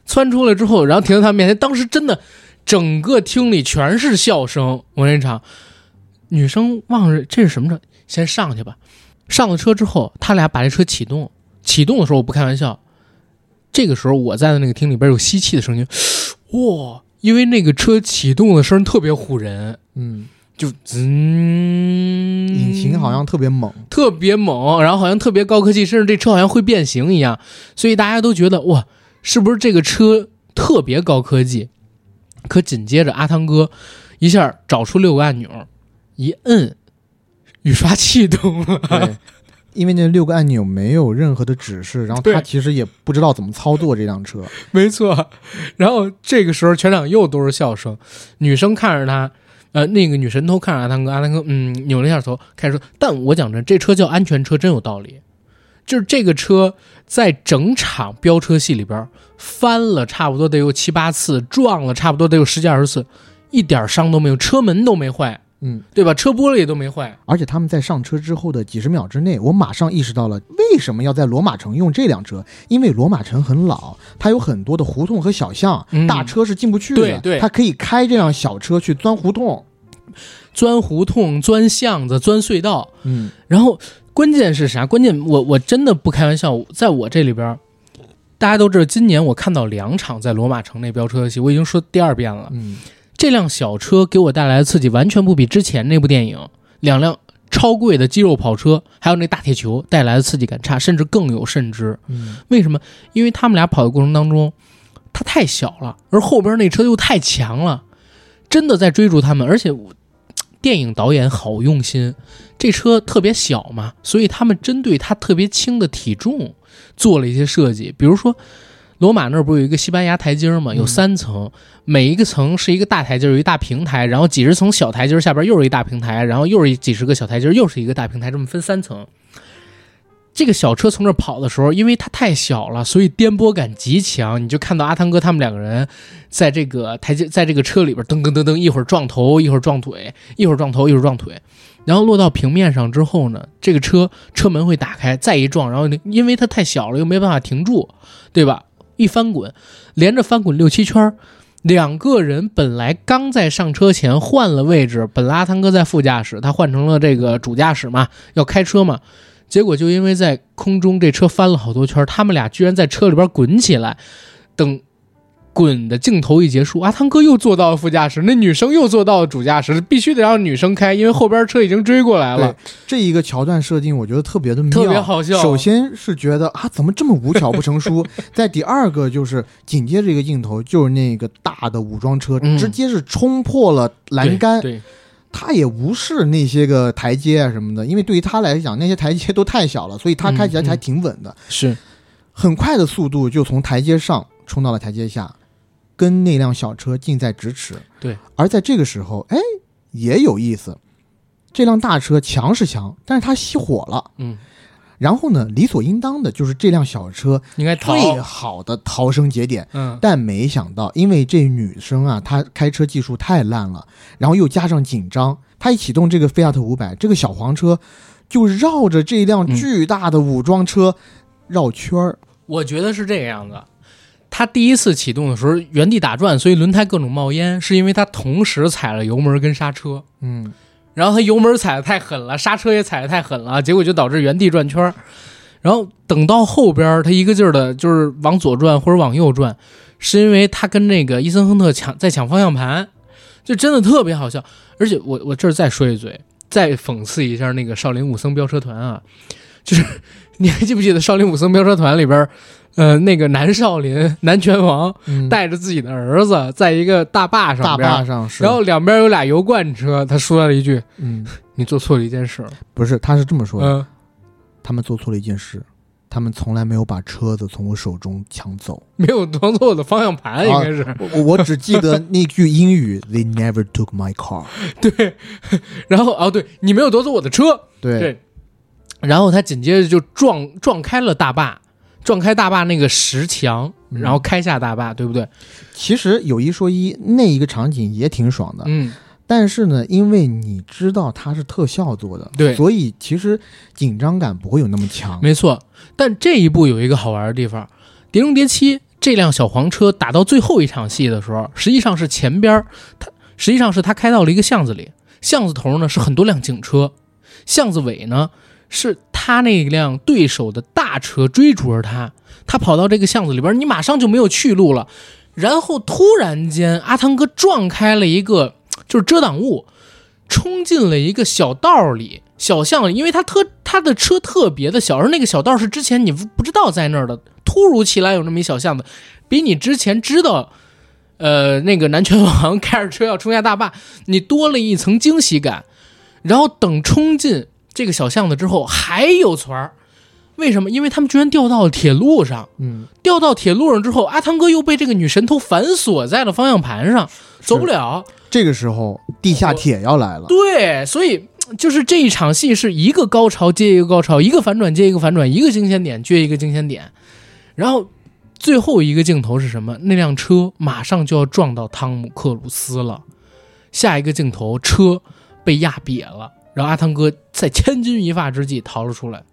窜出来之后，然后停在他面前。当时真的，整个厅里全是笑声。我那场，女生望着这是什么车？先上去吧。上了车之后，他俩把这车启动。启动的时候，我不开玩笑。这个时候，我在的那个厅里边有吸气的声音，哇！因为那个车启动的声特别唬人，嗯，就嗯，引擎好像特别猛，特别猛，然后好像特别高科技，甚至这车好像会变形一样，所以大家都觉得哇，是不是这个车特别高科技？可紧接着阿汤哥一下找出六个按钮，一摁，雨刷器动了。对。因为那六个按钮没有任何的指示，然后他其实也不知道怎么操作这辆车。没错，然后这个时候全场又都是笑声，女生看着他，呃，那个女神偷看着阿汤哥，阿汤哥嗯扭了一下头，开始说：“但我讲真，这车叫安全车真有道理，就是这个车在整场飙车戏里边翻了差不多得有七八次，撞了差不多得有十几二十次，一点伤都没有，车门都没坏。”嗯，对吧？车玻璃都没坏，而且他们在上车之后的几十秒之内，我马上意识到了为什么要在罗马城用这辆车，因为罗马城很老，它有很多的胡同和小巷，嗯、大车是进不去的。对对，它可以开这辆小车去钻胡同，钻胡同、钻巷子、钻隧道。嗯，然后关键是啥？关键我我真的不开玩笑，在我这里边，大家都知道，今年我看到两场在罗马城内飙车的戏，我已经说第二遍了。嗯。这辆小车给我带来的刺激，完全不比之前那部电影两辆超贵的肌肉跑车，还有那大铁球带来的刺激感差，甚至更有甚之。嗯，为什么？因为他们俩跑的过程当中，它太小了，而后边那车又太强了，真的在追逐他们。而且电影导演好用心，这车特别小嘛，所以他们针对它特别轻的体重做了一些设计，比如说。罗马那儿不是有一个西班牙台阶吗？有三层，每一个层是一个大台阶，有一大平台，然后几十层小台阶下边又是一大平台，然后又是几十个小台阶，又是一个大平台，这么分三层。这个小车从这跑的时候，因为它太小了，所以颠簸感极强。你就看到阿汤哥他们两个人在这个台阶，在这个车里边噔噔噔噔，一会儿撞头，一会儿撞腿，一会儿撞头，一会儿撞腿，然后落到平面上之后呢，这个车车门会打开，再一撞，然后因为它太小了，又没办法停住，对吧？一翻滚，连着翻滚六七圈，两个人本来刚在上车前换了位置，本拉汤哥在副驾驶，他换成了这个主驾驶嘛，要开车嘛，结果就因为在空中这车翻了好多圈，他们俩居然在车里边滚起来，等滚的镜头一结束，阿汤哥又坐到了副驾驶，那女生又坐到了主驾驶，必须得让女生开，因为后边车已经追过来了。这一个桥段设定，我觉得特别的妙，特别好笑。首先是觉得啊，怎么这么无巧不成书？在第二个就是紧接着一个镜头，就是那个大的武装车、嗯、直接是冲破了栏杆，对，他也无视那些个台阶啊什么的，因为对于他来讲，那些台阶都太小了，所以他开起来还挺稳的。嗯、是，很快的速度就从台阶上冲到了台阶下。跟那辆小车近在咫尺，对。而在这个时候，哎，也有意思。这辆大车强是强，但是它熄火了，嗯。然后呢，理所应当的就是这辆小车应该最好的逃生节点，嗯。但没想到，因为这女生啊，她开车技术太烂了，然后又加上紧张，她一启动这个菲亚特五百，这个小黄车就绕着这辆巨大的武装车绕圈儿。我觉得是这个样子。他第一次启动的时候原地打转，所以轮胎各种冒烟，是因为他同时踩了油门跟刹车。嗯，然后他油门踩的太狠了，刹车也踩的太狠了，结果就导致原地转圈。然后等到后边，他一个劲儿的就是往左转或者往右转，是因为他跟那个伊森亨特抢在抢方向盘，就真的特别好笑。而且我我这儿再说一嘴，再讽刺一下那个少林武僧飙车团啊，就是你还记不记得《少林武僧飙车团》里边，呃，那个南少林南拳王嗯带着自己的儿子在一个大坝上大，坝上是，然后两边有俩油罐车，他说了一句嗯，：“你做错了一件事。不是，他是这么”说的，嗯，他们做错了一件事，他们从来没有把车子从我手中抢走。没有夺走我的方向盘，应该是、我我我只记得那句英语，They never took my car。对。然后哦，对你没有夺走我的车，对，对然后他紧接着就撞撞开了大坝，撞开大坝那个石墙，嗯然后开下大坝，对不对？其实有一说一，那一个场景也挺爽的。嗯，但是呢，因为你知道它是特效做的，对所以其实紧张感不会有那么强。没错。但这一部有一个好玩的地方，《碟中谍七》这辆小黄车打到最后一场戏的时候，实际上是前边儿它实际上是它开到了一个巷子里，巷子头呢是很多辆警车，巷子尾呢是他那辆对手的大车追逐着他，他跑到这个巷子里边，你马上就没有去路了。然后突然间，阿汤哥撞开了一个就是遮挡物，冲进了一个小道里、小巷里，因为他特他的车特别的小，而那个小道是之前你不不知道在那儿的，突如其来有那么一小巷子，比你之前知道，呃，那个南拳王开着车要冲下大坝，你多了一层惊喜感。然后等冲进这个小巷子之后，还有船儿，为什么？因为他们居然掉到了铁路上。嗯，掉到铁路上之后，阿汤哥又被这个女神偷反锁在了方向盘上，走不了。这个时候地下铁要来了。对，所以就是这一场戏是一个高潮接一个高潮，一个反转接一个反转，一个惊险点接一个惊险点，然后最后一个镜头是什么？那辆车马上就要撞到汤姆克鲁斯了，下一个镜头车被压瘪了，然后阿汤哥在千钧一发之际逃了出来。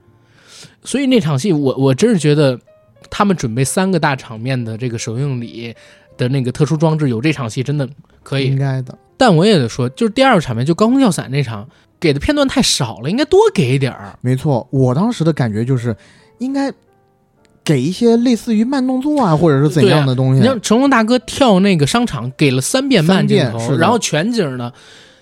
所以那场戏我，我真是觉得他们准备三个大场面的这个首映礼的那个特殊装置，有这场戏真的可以应该的，但我也得说，就是第二个场面，就高空跳伞那场，给的片段太少了，应该多给点儿。没错。我当时的感觉就是，应该给一些类似于慢动作啊，或者是怎样的东西。你像成龙大哥跳那个商场，给了三遍慢镜头，然后全景呢，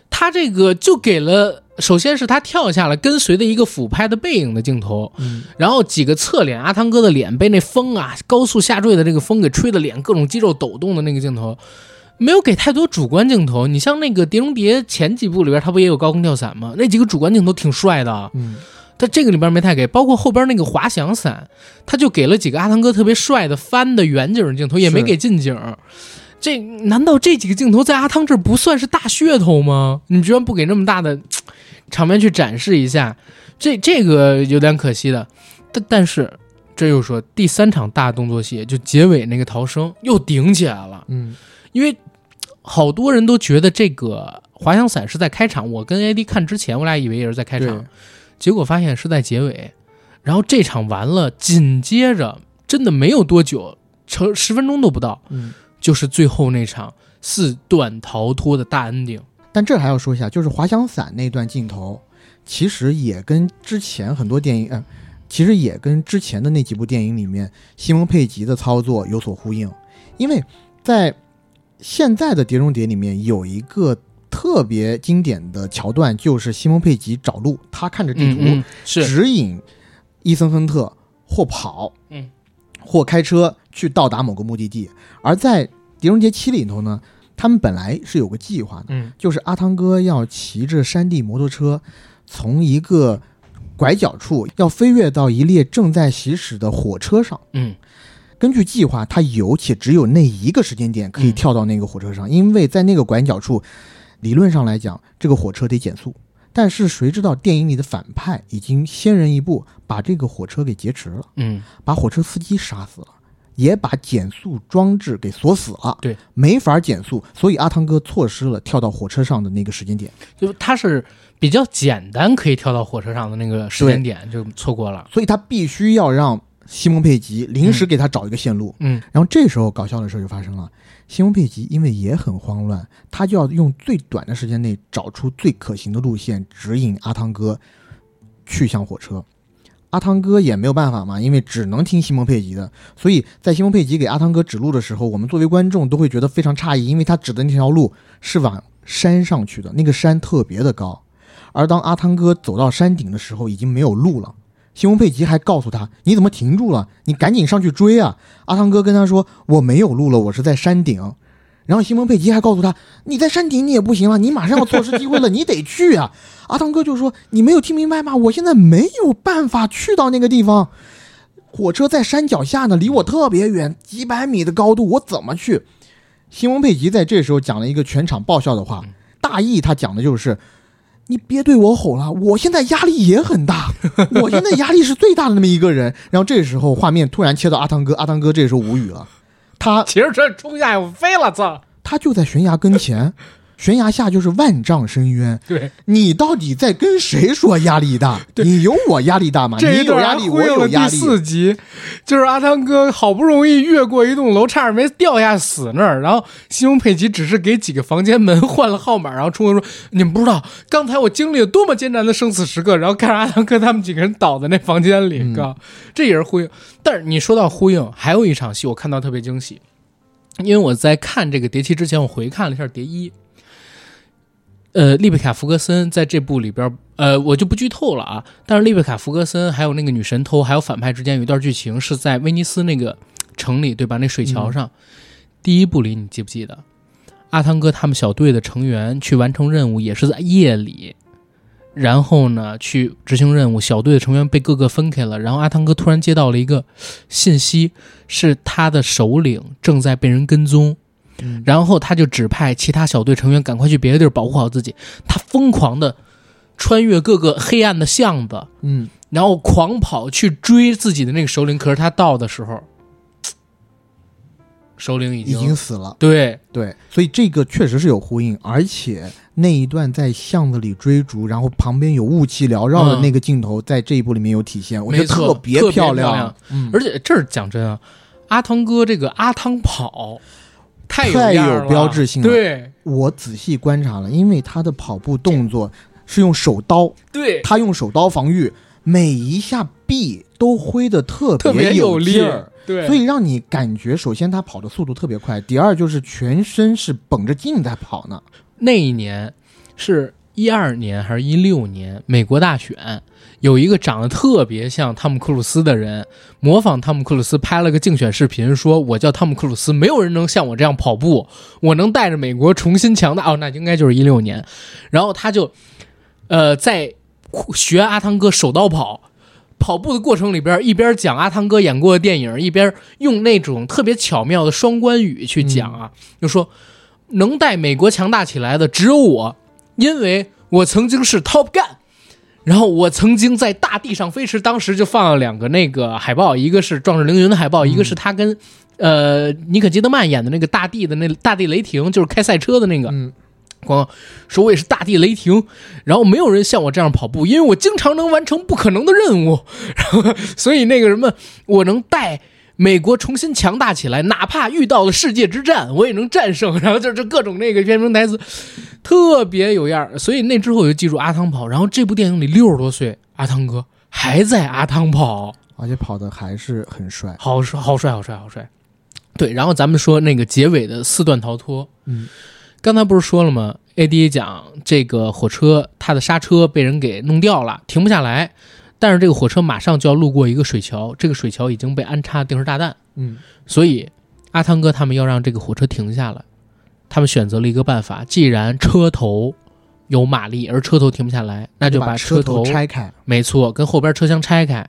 他这个就给了，首先是他跳下来跟随的一个俯拍的背影的镜头，嗯，然后几个侧脸，阿汤哥的脸被那风啊高速下坠的这个风给吹的脸各种肌肉抖动的那个镜头，没有给太多主观镜头。你像那个《碟中谍》前几部里边，他不也有高空跳伞吗？那几个主观镜头挺帅的。嗯，他这个里边没太给，包括后边那个滑翔伞，他就给了几个阿汤哥特别帅的翻的远景镜头，也没给近景。这难道这几个镜头在阿汤这不算是大噱头吗？你居然不给那么大的嘖场面去展示一下，这这个有点可惜的。但但是这又说第三场大动作戏，就结尾那个逃生又顶起来了，嗯，因为好多人都觉得这个滑翔伞是在开场，我跟 AD 看之前，我俩以为也是在开场，，结果发现是在结尾，然后这场完了，紧接着真的没有多久，成十分钟都不到，嗯。就是最后那场四段逃脱的大 ending。但这还要说一下，就是滑翔伞那段镜头，其实也跟之前很多电影，呃，其实也跟之前的那几部电影里面西蒙佩吉的操作有所呼应，因为在现在的《碟中谍》里面有一个特别经典的桥段，就是西蒙佩吉找路，他看着地图、嗯嗯是。指引伊森亨特或跑，嗯，或开车去到达某个目的地，而在《碟中谍七》里头呢，他们本来是有个计划的。嗯就是阿汤哥要骑着山地摩托车，从一个拐角处要飞跃到一列正在行驶的火车上。嗯根据计划，他有且只有那一个时间点可以嗯跳到那个火车上，因为在那个拐角处，理论上来讲，这个火车得减速。但是谁知道电影里的反派已经先人一步，把这个火车给劫持了，嗯把火车司机杀死了，也把减速装置给锁死了。对，没法减速，所以阿汤哥错失了跳到火车上的那个时间点。就他是比较简单可以跳到火车上的那个时间点就错过了。所以他必须要让西蒙佩吉临时给他找一个线路。嗯然后这时候搞笑的事就发生了，西蒙佩吉因为也很慌乱，他就要用最短的时间内找出最可行的路线，指引阿汤哥去向火车。阿汤哥也没有办法嘛，因为只能听西蒙佩吉的，所以在西蒙佩吉给阿汤哥指路的时候，我们作为观众都会觉得非常诧异，因为他指的那条路是往山上去的，那个山特别的高，而当阿汤哥走到山顶的时候，已经没有路了，西蒙佩吉还告诉他：“你怎么停住了？你赶紧上去追啊！”阿汤哥跟他说：“我没有路了，我是在山顶。”然后西蒙佩吉还告诉他：“你在山顶你也不行了，你马上要错失机会了，你得去啊！”阿汤哥就说：“你没有听明白吗？我现在没有办法去到那个地方，火车在山脚下呢，离我特别远，几百米的高度，我怎么去？”西蒙佩吉在这时候讲了一个全场爆笑的话，大意他讲的就是。你别对我吼了，我现在压力也很大，我现在压力是最大的那么一个人。然后这时候画面突然切到阿汤哥，阿汤哥这时候无语了，他骑着车冲下去飞了，操！他就在悬崖跟前，悬崖下就是万丈深渊。对，你到底在跟谁说压力大？你有我压力大吗？这一段你有压力，我有压力。四集，就是阿汤哥好不容易越过一栋楼，差点没掉下死那儿。然后西蒙佩吉只是给几个房间门换了号码，然后冲过说：“你们不知道刚才我经历了多么艰难的生死时刻。”然后看着阿汤哥他们几个人倒在那房间里，嗯哥、这也是呼应。但是你说到呼应，还有一场戏我看到特别惊喜，因为我在看这个《谍七》之前，我回看了一下《谍一》。呃，丽贝卡·福格森在这部里边，呃，我就不剧透了啊。但是丽贝卡·福格森还有那个女神偷，还有反派之间有一段剧情是在威尼斯那个城里，对吧？那水桥上，第一部里你记不记得？阿汤哥他们小队的成员去完成任务也是在夜里，然后呢去执行任务，小队的成员被各个分开了，然后阿汤哥突然接到了一个信息，是他的首领正在被人跟踪。嗯然后他就指派其他小队成员赶快去别的地儿保护好自己。他疯狂的穿越各个黑暗的巷子，嗯，然后狂跑去追自己的那个首领。可是他到的时候，首领已经已经经死了。对对，所以这个确实是有呼应，而且那一段在巷子里追逐，然后旁边有雾气缭绕的嗯那个镜头，在这一部里面有体现，我觉得特别漂亮嗯，而且这儿讲真啊，阿汤哥这个阿汤跑太有标志性了对我仔细观察了，因为他的跑步动作是用手刀，对，他用手刀防御，每一下臂都挥得特特别有力儿。对，所以让你感觉，首先他跑的速度特别快，第二就是全身是绷着劲在跑呢。那一年是一二年还是一六年？美国大选有一个长得特别像汤姆克鲁斯的人，模仿汤姆克鲁斯拍了个竞选视频，说我叫汤姆克鲁斯，没有人能像我这样跑步，我能带着美国重新强大。哦，那应该就是一六年。然后他就呃在学阿汤哥手刀跑。跑步的过程里边，一边讲阿汤哥演过的电影，一边用那种特别巧妙的双关语去讲啊，就说能带美国强大起来的只有我，因为我曾经是 Top Gun，然后我曾经在大地上飞驰，当时就放了两个那个海报，一个是《壮志凌云》的海报，一个是他跟呃尼可基德曼演的那个大地的那大地雷霆，就是开赛车的那个。嗯，光说我也是大地雷霆，然后没有人像我这样跑步，因为我经常能完成不可能的任务，然后所以那个什么，我能带美国重新强大起来，哪怕遇到了世界之战，我也能战胜。然后就是各种那个变成台词，特别有样儿。所以那之后我就记住阿汤跑。然后这部电影里六十多岁阿汤哥还在阿汤跑，而且跑的还是很帅。好帅，好帅，好帅，好帅。对，然后咱们说那个结尾的四段逃脱，嗯，刚才不是说了吗？AD 讲这个火车它的刹车被人给弄掉了，停不下来。但是这个火车马上就要路过一个水桥，这个水桥已经被安插定时炸弹，嗯，所以阿汤哥他们要让这个火车停下来。他们选择了一个办法，既然车头有马力，而车头停不下来，那就把车头拆开。没错，跟后边车厢拆开。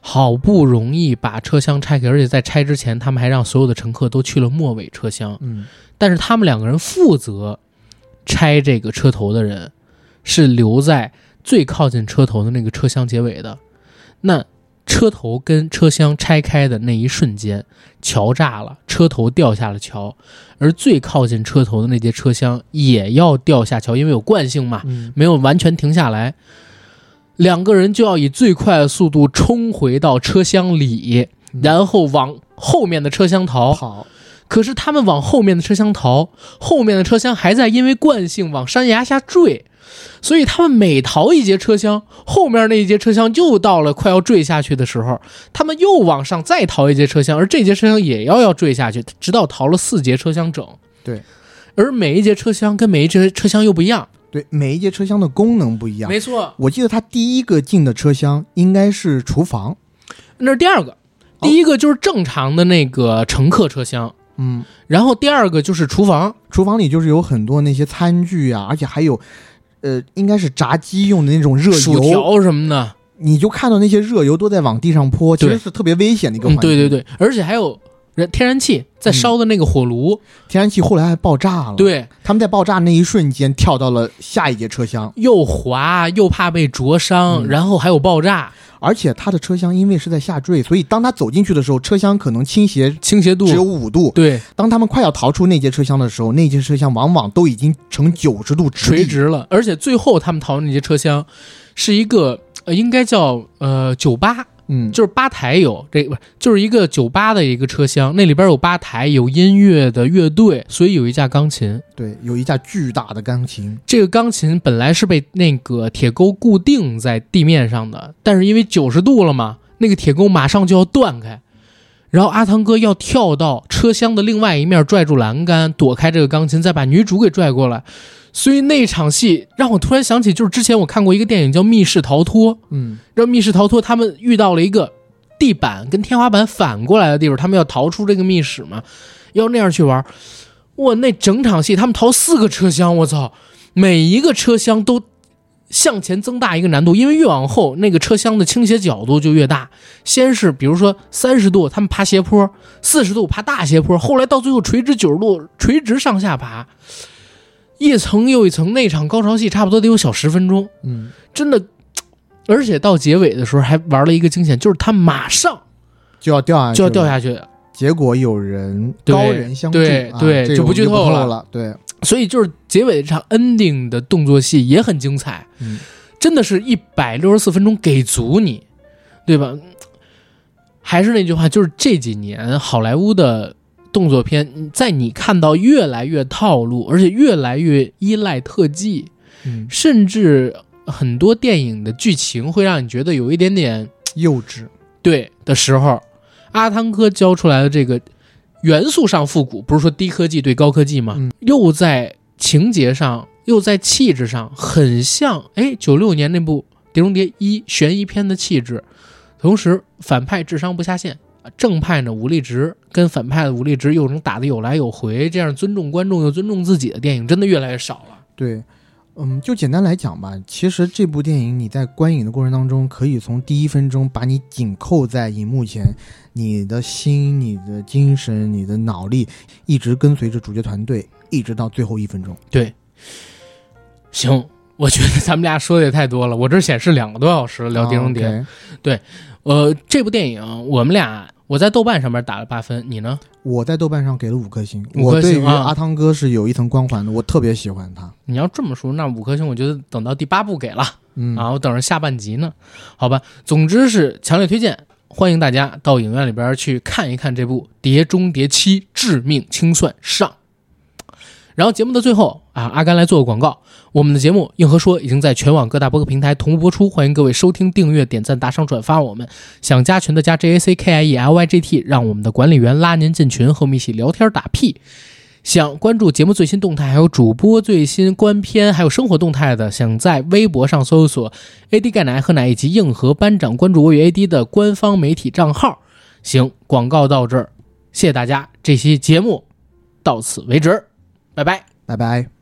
好不容易把车厢拆开，而且在拆之前，他们还让所有的乘客都去了末尾车厢。嗯，但是他们两个人负责拆这个车头的人，是留在最靠近车头的那个车厢结尾的。那车头跟车厢拆开的那一瞬间，桥炸了，车头掉下了桥，而最靠近车头的那节车厢也要掉下桥，因为有惯性嘛，嗯，没有完全停下来。两个人就要以最快的速度冲回到车厢里，嗯然后往后面的车厢逃。跑。可是他们往后面的车厢逃，后面的车厢还在因为惯性往山崖下坠，所以他们每逃一节车厢，后面那一节车厢又到了快要坠下去的时候，他们又往上再逃一节车厢，而这节车厢也要要坠下去，直到逃了四节车厢整。对，而每一节车厢跟每一节车厢又不一样，对，每一节车厢的功能不一样。没错，我记得他第一个进的车厢应该是厨房，那是第二个，第一个就是正常的那个乘客车厢，嗯，然后第二个就是厨房，厨房里就是有很多那些餐具啊，而且还有，呃，应该是炸鸡用的那种热薯油，条什么的。你就看到那些热油都在往地上泼，其对实是特别危险的一个嗯，环境。对对对，而且还有人天然气在烧的那个火炉，天然气后来还爆炸了。，对，他们在爆炸那一瞬间跳到了下一节车厢，又滑又怕被灼伤，嗯然后还有爆炸，而且他的车厢因为是在下坠，所以当他走进去的时候，车厢可能倾斜倾斜度只有五度。对当他们快要逃出那节车厢的时候，那节车厢往往都已经呈九十度直立。垂直了，而且最后他们逃的那节车厢是一个呃，应该叫呃酒吧，嗯，就是吧台有这不就是一个酒吧的一个车厢，那里边有吧台，有音乐的乐队，所以有一架钢琴。对，有一架巨大的钢琴。这个钢琴本来是被那个铁钩固定在地面上的，但是因为九十度了嘛，那个铁钩马上就要断开，然后阿汤哥要跳到车厢的另外一面拽住栏杆，躲开这个钢琴，再把女主给拽过来。所以那场戏让我突然想起，就是之前我看过一个电影叫《密室逃脱》，嗯，然后密室逃脱他们遇到了一个地板跟天花板反过来的地方，他们要逃出这个密室嘛，要那样去玩。哇，那整场戏他们逃四个车厢，我操，每一个车厢都向前增大一个难度，因为越往后那个车厢的倾斜角度就越大。先是比如说三十度，他们爬斜坡；四十度爬大斜坡，后来到最后垂直九十度，垂直上下爬，一层又一层。那场高潮戏差不多得有小十分钟。嗯，真的，而且到结尾的时候还玩了一个惊险，就是他马上就要掉下去，就要掉。下去，结果有人高人相助，对啊对就不剧透了。对，所以就是结尾这场 ending 的动作戏也很精彩，嗯，真的是一百六十四分钟给足你，对吧？还是那句话，就是这几年好莱坞的动作片，在你看到越来越套路，而且越来越依赖特技，嗯，甚至很多电影的剧情会让你觉得有一点点幼稚。对的时候，阿汤哥教出来的这个元素上复古，不是说低科技对高科技吗？嗯又在情节上，又在气质上，很像哎九六年那部《碟中谍一》悬疑片的气质。同时，反派智商不下线，正派呢武力值跟反派的武力值又能打得有来有回，这样尊重观众又尊重自己的电影真的越来越少了。对，嗯，就简单来讲吧，其实这部电影你在观影的过程当中，可以从第一分钟把你紧扣在荧幕前，你的心、你的精神、你的脑力，一直跟随着主角团队，一直到最后一分钟。对，行，我觉得咱们俩说的也太多了，我这显示两个多小时聊《碟中谍》啊，OK 呃，这部电影我们俩我在豆瓣上面打了八分，你呢？我在豆瓣上给了五颗星，我对于阿汤哥是有一层光环的，我特别喜欢他。你要这么说，那五颗星我觉得等到第八部给了、嗯，啊，我等着下半集呢。好吧，总之是强烈推荐，欢迎大家到影院里边去看一看这部《碟中谍七：致命清算》上。然后节目的最后啊，阿甘来做个广告。我们的节目《硬核说》已经在全网各大播客平台同步播出，欢迎各位收听、订阅、点赞、打赏、转发我们。想加群的加 J A C K I E L Y G T，让我们的管理员拉您进群，和我们一起聊天打屁。想关注节目最新动态，还有主播最新观片，还有生活动态的，想在微博上搜索 “AD 钙奶喝奶”以及硬核班长，关注我与 AD 的官方媒体账号。行，广告到这儿，谢谢大家，这期节目到此为止，拜拜。拜拜。